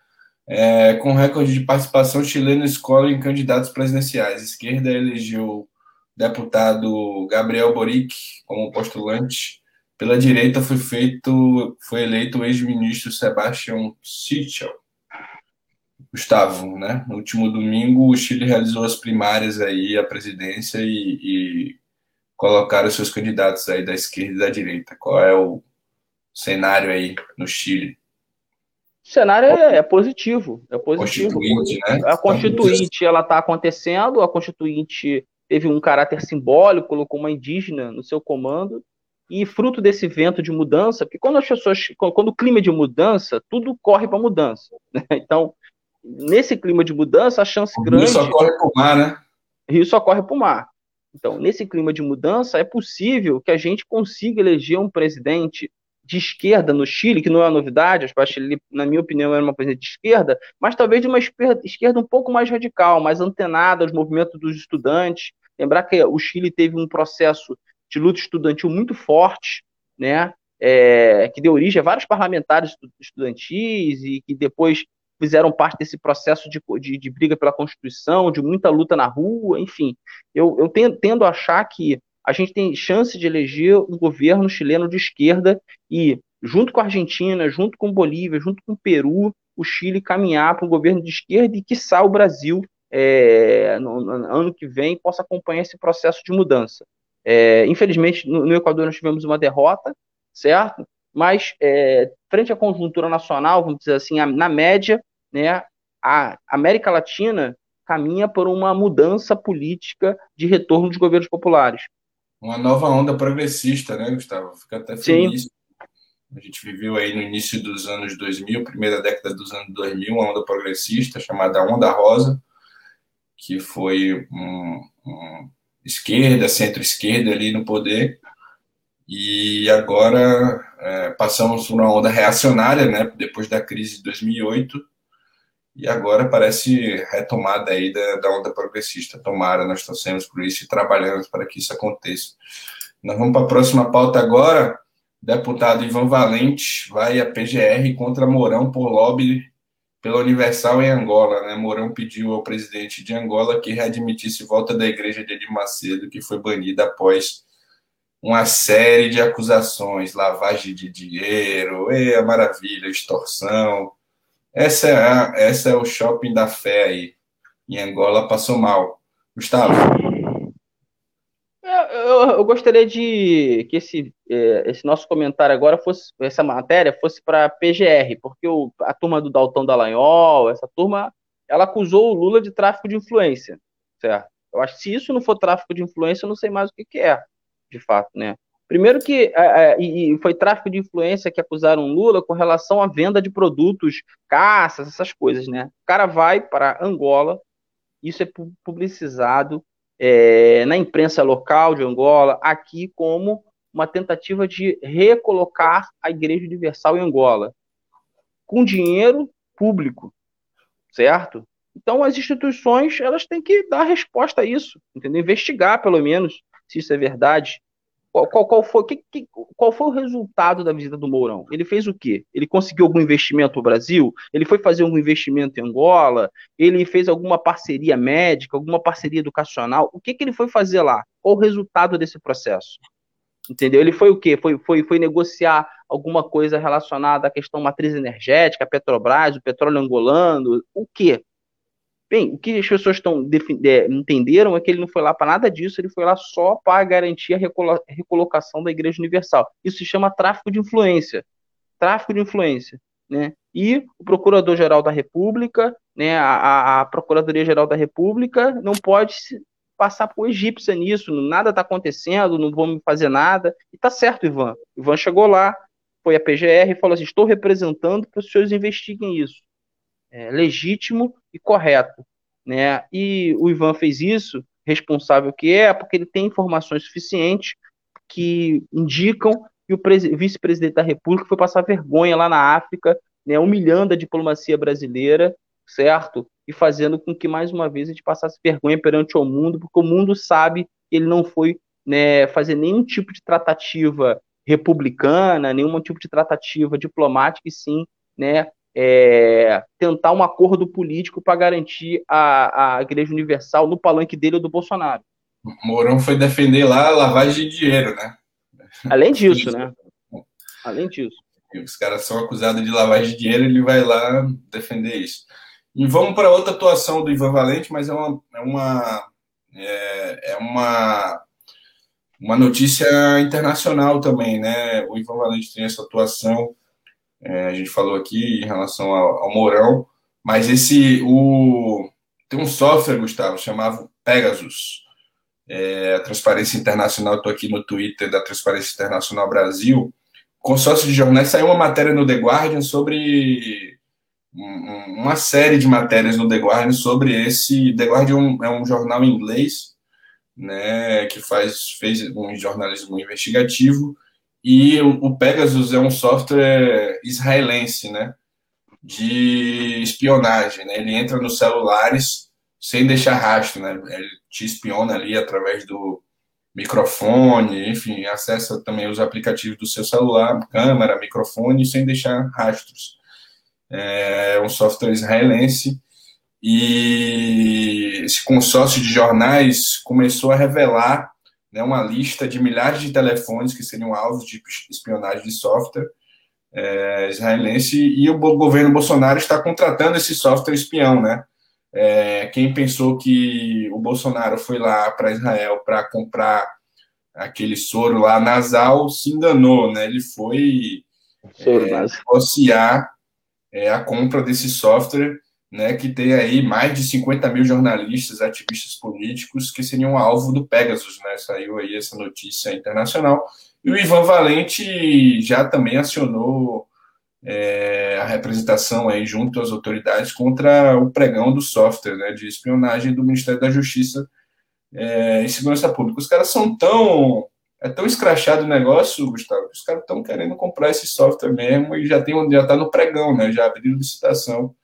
É, com recorde de participação, chileno escolhe em candidatos presidenciais. A esquerda elegeu o deputado Gabriel Boric como postulante. Pela direita foi feito, foi eleito o ex-ministro Sebastião Sichel. Gustavo, né? No último domingo, o Chile realizou as primárias aí à presidência e, e colocaram seus candidatos aí da esquerda e da direita. Qual é o cenário aí no Chile? O cenário é, é positivo, é positivo. Constituinte, né? A constituinte ela está acontecendo, a constituinte teve um caráter simbólico, colocou uma indígena no seu comando e fruto desse vento de mudança, porque quando as pessoas, quando o clima é de mudança, tudo corre para mudança. Né? Então, nesse clima de mudança, a chance o grande. Rio só corre para o mar, né? Rio só corre para o mar. Então, nesse clima de mudança, é possível que a gente consiga eleger um presidente de esquerda no Chile, que não é uma novidade, que ele, na minha opinião, era uma coisa de esquerda, mas talvez de uma esquerda um pouco mais radical, mais antenada aos movimentos dos estudantes. Lembrar que o Chile teve um processo de luta estudantil muito forte, né, é, que deu origem a vários parlamentares estudantis e que depois fizeram parte desse processo de, de, de briga pela Constituição, de muita luta na rua, enfim. Eu, eu tendo a achar que a gente tem chance de eleger um governo chileno de esquerda e, junto com a Argentina, junto com Bolívia, junto com o Peru, o Chile caminhar para um governo de esquerda e, quiçá, o Brasil, é, no, no, ano que vem, possa acompanhar esse processo de mudança. É, infelizmente, no, no, Equador nós tivemos uma derrota, certo? Mas, é, frente à conjuntura nacional, vamos dizer assim, a, na média, né, a América Latina caminha por uma mudança política de retorno dos governos populares uma nova onda progressista, né, Gustavo? Fica até feliz. Sim. A gente viveu aí no início dos anos 2000, primeira década dos anos 2000, uma onda progressista chamada Onda Rosa, que foi um, um esquerda, centro-esquerda ali no poder. E agora é, passamos por uma onda reacionária, né, depois da crise de 2008, e agora parece retomada aí da, da onda progressista. Tomara, nós torcemos por isso e trabalhamos para que isso aconteça. Nós vamos para a próxima pauta agora. Deputado Ivan Valente vai à PGR contra Mourão por lobby pela Universal em Angola. Né? Mourão pediu ao presidente de Angola que readmitisse volta da igreja de Edir Macedo, que foi banida após uma série de acusações, lavagem de dinheiro, é maravilha, extorsão, essa é, a, essa é o shopping da fé aí. Em Angola passou mal. Gustavo. Eu, eu, eu gostaria de que esse, é, esse nosso comentário agora fosse, essa matéria fosse para PGR, porque o, a turma do Daltão Dallagnol, essa turma, ela acusou o Lula de tráfico de influência, certo? Eu acho que se isso não for tráfico de influência, eu não sei mais o que, que é, de fato, né? Primeiro que é, é, e foi tráfico de influência que acusaram Lula com relação à venda de produtos, caças, essas coisas, né? O cara vai para Angola, isso é publicizado é, na imprensa local de Angola, aqui como uma tentativa de recolocar a Igreja Universal em Angola, com dinheiro público, certo? Então as instituições elas têm que dar resposta a isso, entendeu? Investigar pelo menos se isso é verdade Qual, qual, foi, que, que, qual foi o resultado da visita do Mourão? Ele fez o quê? Ele conseguiu algum investimento no Brasil? Ele foi fazer algum investimento em Angola? Ele fez alguma parceria médica, alguma parceria educacional? O que, que ele foi fazer lá? Qual o resultado desse processo? Entendeu? Ele foi o quê? Foi, foi, foi negociar alguma coisa relacionada à questão matriz energética, Petrobras, o petróleo angolano, o quê? Bem, o que as pessoas estão é, entenderam é que ele não foi lá para nada disso, ele foi lá só para garantir a recolocação da Igreja Universal. Isso se chama tráfico de influência. Tráfico de influência. Né? E o Procurador-Geral da República, né, a, a Procuradoria-Geral da República, não pode passar por egípcia nisso, nada está acontecendo, não vamos fazer nada. E tá certo, Ivan. Ivan chegou lá, foi a PGR e falou assim: estou representando para os senhores investiguem isso é, legítimo e correto. Né? E o Ivan fez isso, responsável que é, porque ele tem informações suficientes que indicam que o vice-presidente da República foi passar vergonha lá na África, né, humilhando a diplomacia brasileira, certo? E fazendo com que, mais uma vez, a gente passasse vergonha perante o mundo, porque o mundo sabe que ele não foi né, fazer nenhum tipo de tratativa republicana, nenhum tipo de tratativa diplomática, e sim né, é, tentar um acordo político para garantir a, a Igreja Universal no palanque dele ou do Bolsonaro. Mourão foi defender lá a lavagem de dinheiro, né? Além disso, né? Além disso. Os caras são acusados de lavagem de dinheiro, ele vai lá defender isso. E vamos para outra atuação do Ivan Valente, mas é uma, é uma, é, é uma, uma notícia internacional também, né? O Ivan Valente tem essa atuação é, a gente falou aqui em relação ao, ao Mourão, mas esse o tem um software, Gustavo, chamado Pegasus. É, a Transparência Internacional, estou aqui no Twitter da Transparência Internacional Brasil. Consórcio de jornais saiu uma matéria no The Guardian sobre uma série de matérias no The Guardian sobre esse. The Guardian é um jornal inglês, né, que faz fez um jornalismo investigativo e o Pegasus é um software israelense, né? De espionagem, né? Ele entra nos celulares sem deixar rastro, né? Ele te espiona ali através do microfone, enfim, acessa também os aplicativos do seu celular, câmera, microfone, sem deixar rastros. É um software israelense e esse consórcio de jornais começou a revelar né, uma lista de milhares de telefones que seriam alvos de espionagem de software é, israelense e o governo Bolsonaro está contratando esse software espião, né? É, quem pensou que o Bolsonaro foi lá para Israel para comprar aquele soro lá nasal se enganou, né? Ele foi é, negociar é, a compra desse software né, que tem aí mais de 50 mil jornalistas, ativistas políticos que seriam alvo do Pegasus, né? Saiu aí essa notícia internacional. E o Ivan Valente já também acionou é, a representação aí junto às autoridades contra o pregão do software né, de espionagem do Ministério da Justiça é, e Segurança Pública. Os caras são tão. É tão escrachado o negócio, Gustavo, que os caras estão querendo comprar esse software mesmo e já tem já está no pregão, né? Já abriu licitação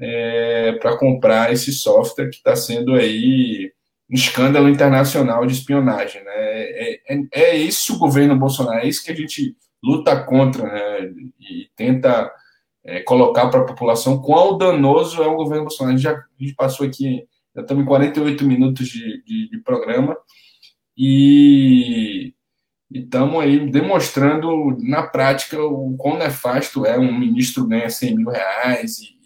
é, para comprar esse software que está sendo aí um escândalo internacional de espionagem. Né? É, é, é o governo Bolsonaro, é isso que a gente luta contra né? e tenta é, colocar para a população quão danoso é o governo Bolsonaro. A gente, já, a gente passou aqui, já estamos em 48 minutos de, de, de programa e estamos aí demonstrando na prática o quão nefasto é um ministro ganha 100 mil reais e,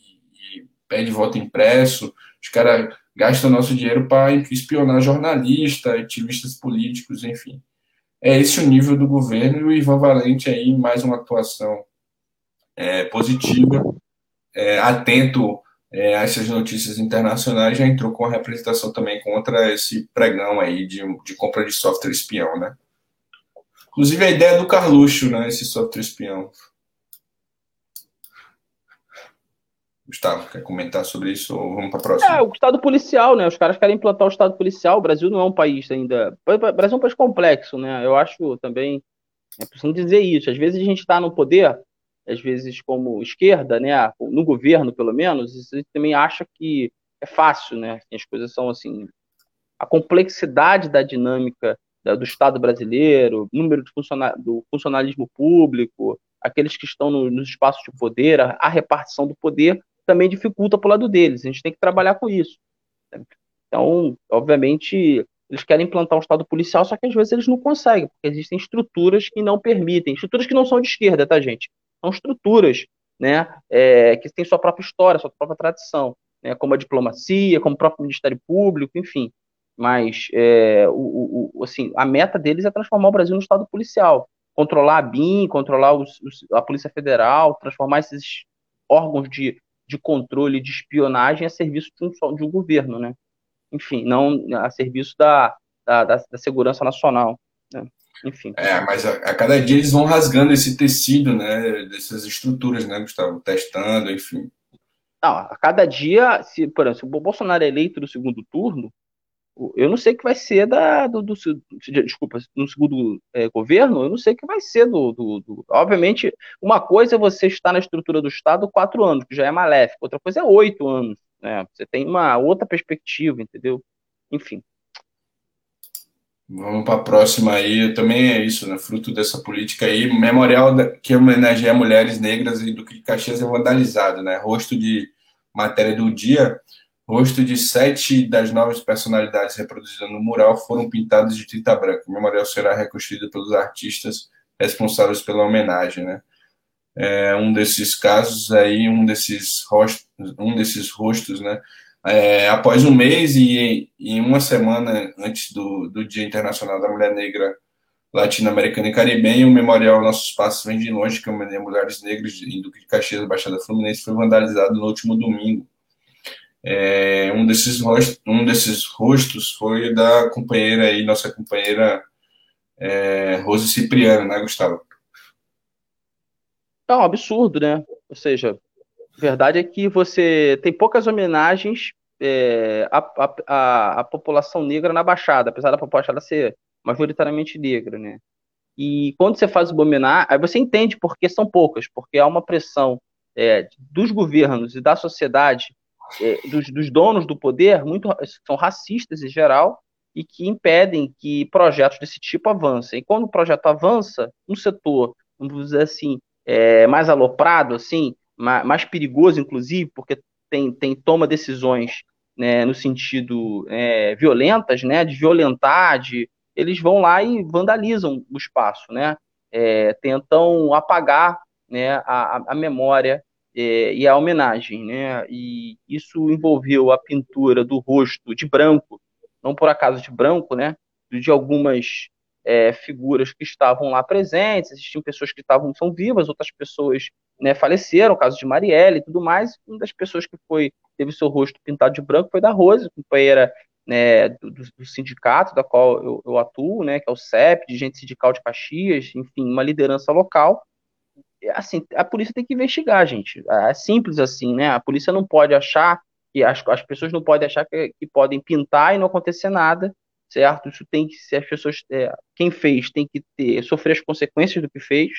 pede voto impresso, os caras gastam nosso dinheiro para espionar jornalista, ativistas políticos, enfim. É esse o nível do governo e o Ivan Valente aí, mais uma atuação é, positiva, é, atento é, a essas notícias internacionais, já entrou com a representação também contra esse pregão aí de, de compra de software espião, né? Inclusive a ideia do Carluxo, né, esse software espião. Gustavo, quer comentar sobre isso ou vamos para a próxima? É, o Estado policial, né? Os caras querem implantar o Estado policial. O Brasil não é um país ainda. O Brasil é um país complexo, né? Eu acho também. É preciso dizer isso. Às vezes a gente está no poder, às vezes como esquerda, né? No governo, pelo menos, a gente também acha que é fácil, né? As coisas são assim. A complexidade da dinâmica do Estado brasileiro, número de funcionar, do funcionalismo público, aqueles que estão no, nos espaços de poder, a, a, repartição do poder também dificulta para o lado deles. A gente tem que trabalhar com isso. Então, obviamente, eles querem implantar um Estado policial, só que às vezes eles não conseguem, porque existem estruturas que não permitem, estruturas que não são de esquerda, tá, gente? São estruturas né, é, que têm sua própria história, sua própria tradição, né, como a diplomacia, como o próprio Ministério Público, enfim. Mas é, o, o, assim, a meta deles é transformar o Brasil no Estado policial, controlar a BIM, controlar os, os, a Polícia Federal, transformar esses órgãos de, de controle de espionagem a serviço de um, de um governo, né? Enfim, não a serviço da, da, da, da segurança nacional. Né? Enfim. É, mas a, a, cada dia eles vão rasgando esse tecido, né, dessas estruturas, né, Gustavo? Testando, enfim. Não, a cada dia, se, por exemplo, se o Bolsonaro é eleito no segundo turno, eu não sei o que vai ser da, do, do desculpa, no segundo é, governo, eu não sei o que vai ser do, do, do, Obviamente, uma coisa é você estar na estrutura do Estado quatro anos, que já é maléfico, outra coisa é oito anos, né? Você tem uma outra perspectiva, entendeu? Enfim. Vamos para a próxima aí, também é isso, né? Fruto dessa política aí, memorial que homenageia mulheres negras e do que Caxias é vandalizado, né? Rosto de matéria do dia Rosto de sete das novas personalidades reproduzidas no mural foram pintados de tinta branca. O memorial será reconstruído pelos artistas responsáveis pela homenagem, né? É um desses casos aí, um desses rostos, um desses rostos, né? É, após um mês e, e uma semana antes do, do Dia Internacional da Mulher Negra Latino-Americana e Caribenha, o Memorial Nossos Passos Vem de Longe, que homenageia mulheres negras em Duque de Caxias, Baixada Fluminense, foi vandalizado no último domingo é, um, desses rostos, um desses rostos foi da companheira aí, nossa companheira é, Rose Cipriano, né, Gustavo? É um absurdo, né? Ou seja, a verdade é que você tem poucas homenagens é, à, à, à, população negra na Baixada, apesar da população ser majoritariamente negra, né? E quando você faz uma homenagem, aí você entende porque são poucas, porque há uma pressão é, dos governos e da sociedade dos, dos, donos do poder muito são racistas em geral e que impedem que projetos desse tipo avancem. E quando o projeto avança, um setor, vamos dizer assim, é, mais aloprado, assim, mais, mais, perigoso, inclusive, porque tem, tem toma decisões né, no sentido é, violentas, né, de violentar, de, eles vão lá e vandalizam o espaço, né, é, tentam apagar né, a, a memória é, e a homenagem, né? E isso envolveu a pintura do rosto de branco, não por acaso de branco, né? De algumas é, figuras que estavam lá presentes, existiam pessoas que estavam são vivas, outras pessoas né, faleceram, o caso de Marielle e tudo mais. Uma das pessoas que foi teve seu rosto pintado de branco foi da Rose, companheira né, do, do, sindicato da qual eu, eu, atuo, né, que é o CEP, de gente sindical de Caxias, enfim, uma liderança local assim, a polícia tem que investigar, gente. É simples assim, né? A polícia não pode achar que as, as pessoas não podem achar que, que podem pintar e não acontecer nada, certo? Isso tem que ser as pessoas, é, quem fez tem que ter, sofrer as consequências do que fez,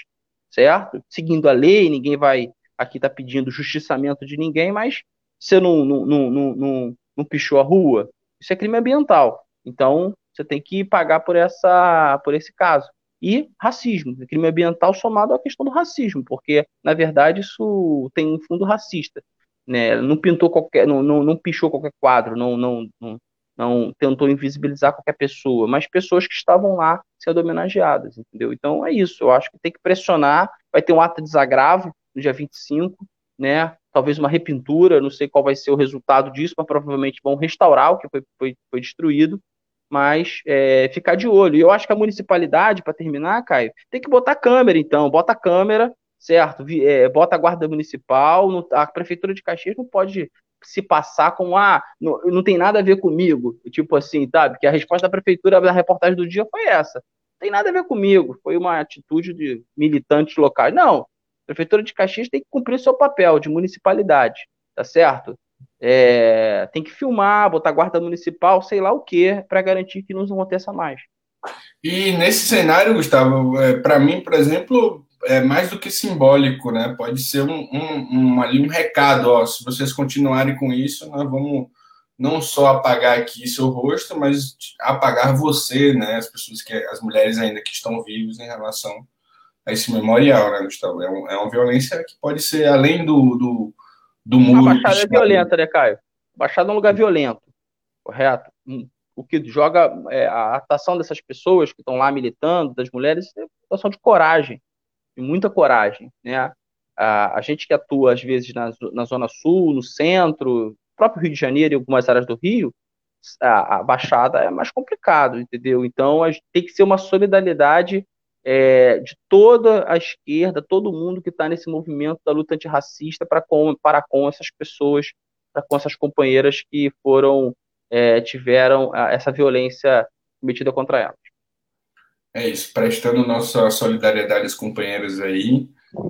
certo? Seguindo a lei, ninguém vai aqui tá pedindo justiçamento de ninguém, mas você não, não, não, não, não, não pichou a rua, isso é crime ambiental. Então, você tem que pagar por essa por esse caso e racismo, crime ambiental somado à questão do racismo, porque na verdade isso tem um fundo racista, né? Não pintou qualquer, não, não, não pichou qualquer quadro, não, não, não, não tentou invisibilizar qualquer pessoa, mas pessoas que estavam lá sendo homenageadas, entendeu? Então é isso, eu acho que tem que pressionar, vai ter um ato de desagravo no dia 25, né? Talvez uma repintura, não sei qual vai ser o resultado disso, mas provavelmente vão restaurar o que foi, foi, foi destruído, mas é, ficar de olho. E eu acho que a municipalidade, para terminar, Caio, tem que botar câmera, então, bota câmera, certo? É, bota a guarda municipal, a prefeitura de Caxias não pode se passar com ah, não, não tem nada a ver comigo, tipo assim, sabe? Que a resposta da prefeitura da reportagem do dia foi essa. Não tem nada a ver comigo, foi uma atitude de militantes locais. Não, a prefeitura de Caxias tem que cumprir o seu papel de municipalidade, tá certo? É, tem que filmar, botar guarda municipal, sei lá o que, para garantir que não aconteça mais. E nesse cenário, Gustavo, é, para mim, por exemplo, é mais do que simbólico, né? Pode ser um, um, um, ali um recado, ó, se vocês continuarem com isso, nós vamos não só apagar aqui seu rosto, mas apagar você, né? As pessoas que, as mulheres ainda que estão vivas em relação a esse memorial, né, Gustavo? É, um, é uma violência que pode ser além do, do, do muro. A Baixada é violenta, né, Caio? Baixada é um lugar violento, correto? O que joga é, a atuação dessas pessoas que estão lá militando, das mulheres, é uma situação de coragem, de muita coragem, né? A, a gente que atua, às vezes, na, na Zona Sul, no centro, próprio Rio de Janeiro e algumas áreas do Rio, a, a Baixada é mais complicado, entendeu? Então, tem que ser uma solidariedade é, de toda a esquerda, todo mundo que está nesse movimento da luta antirracista para com, para com essas pessoas, para com essas companheiras que foram, é, tiveram essa violência cometida contra elas. É isso, prestando nossa solidariedade às companheiras aí,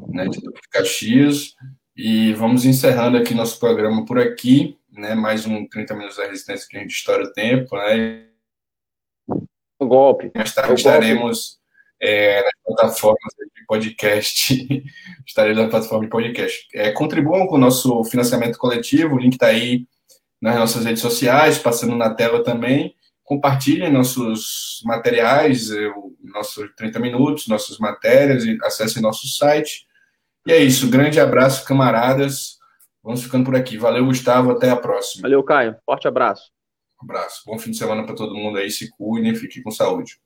né, de Caxias, e vamos encerrando aqui nosso programa por aqui, né? Mais um 30 minutos da resistência que a gente estoura o tempo, né? O golpe. Mais tarde o estaremos é, nas plataformas de podcast. estaremos na plataforma de podcast. É, contribuam com o nosso financiamento coletivo, o link está aí nas nossas redes sociais, passando na tela também. Compartilhem nossos materiais, nossos 30 minutos, nossas matérias, e acessem nosso site e é isso. Grande abraço, camaradas. Vamos ficando por aqui. Valeu, Gustavo. Até a próxima. Valeu, Caio. Forte abraço. Um abraço. Bom fim de semana para todo mundo aí. Se cuidem. Fiquem com saúde.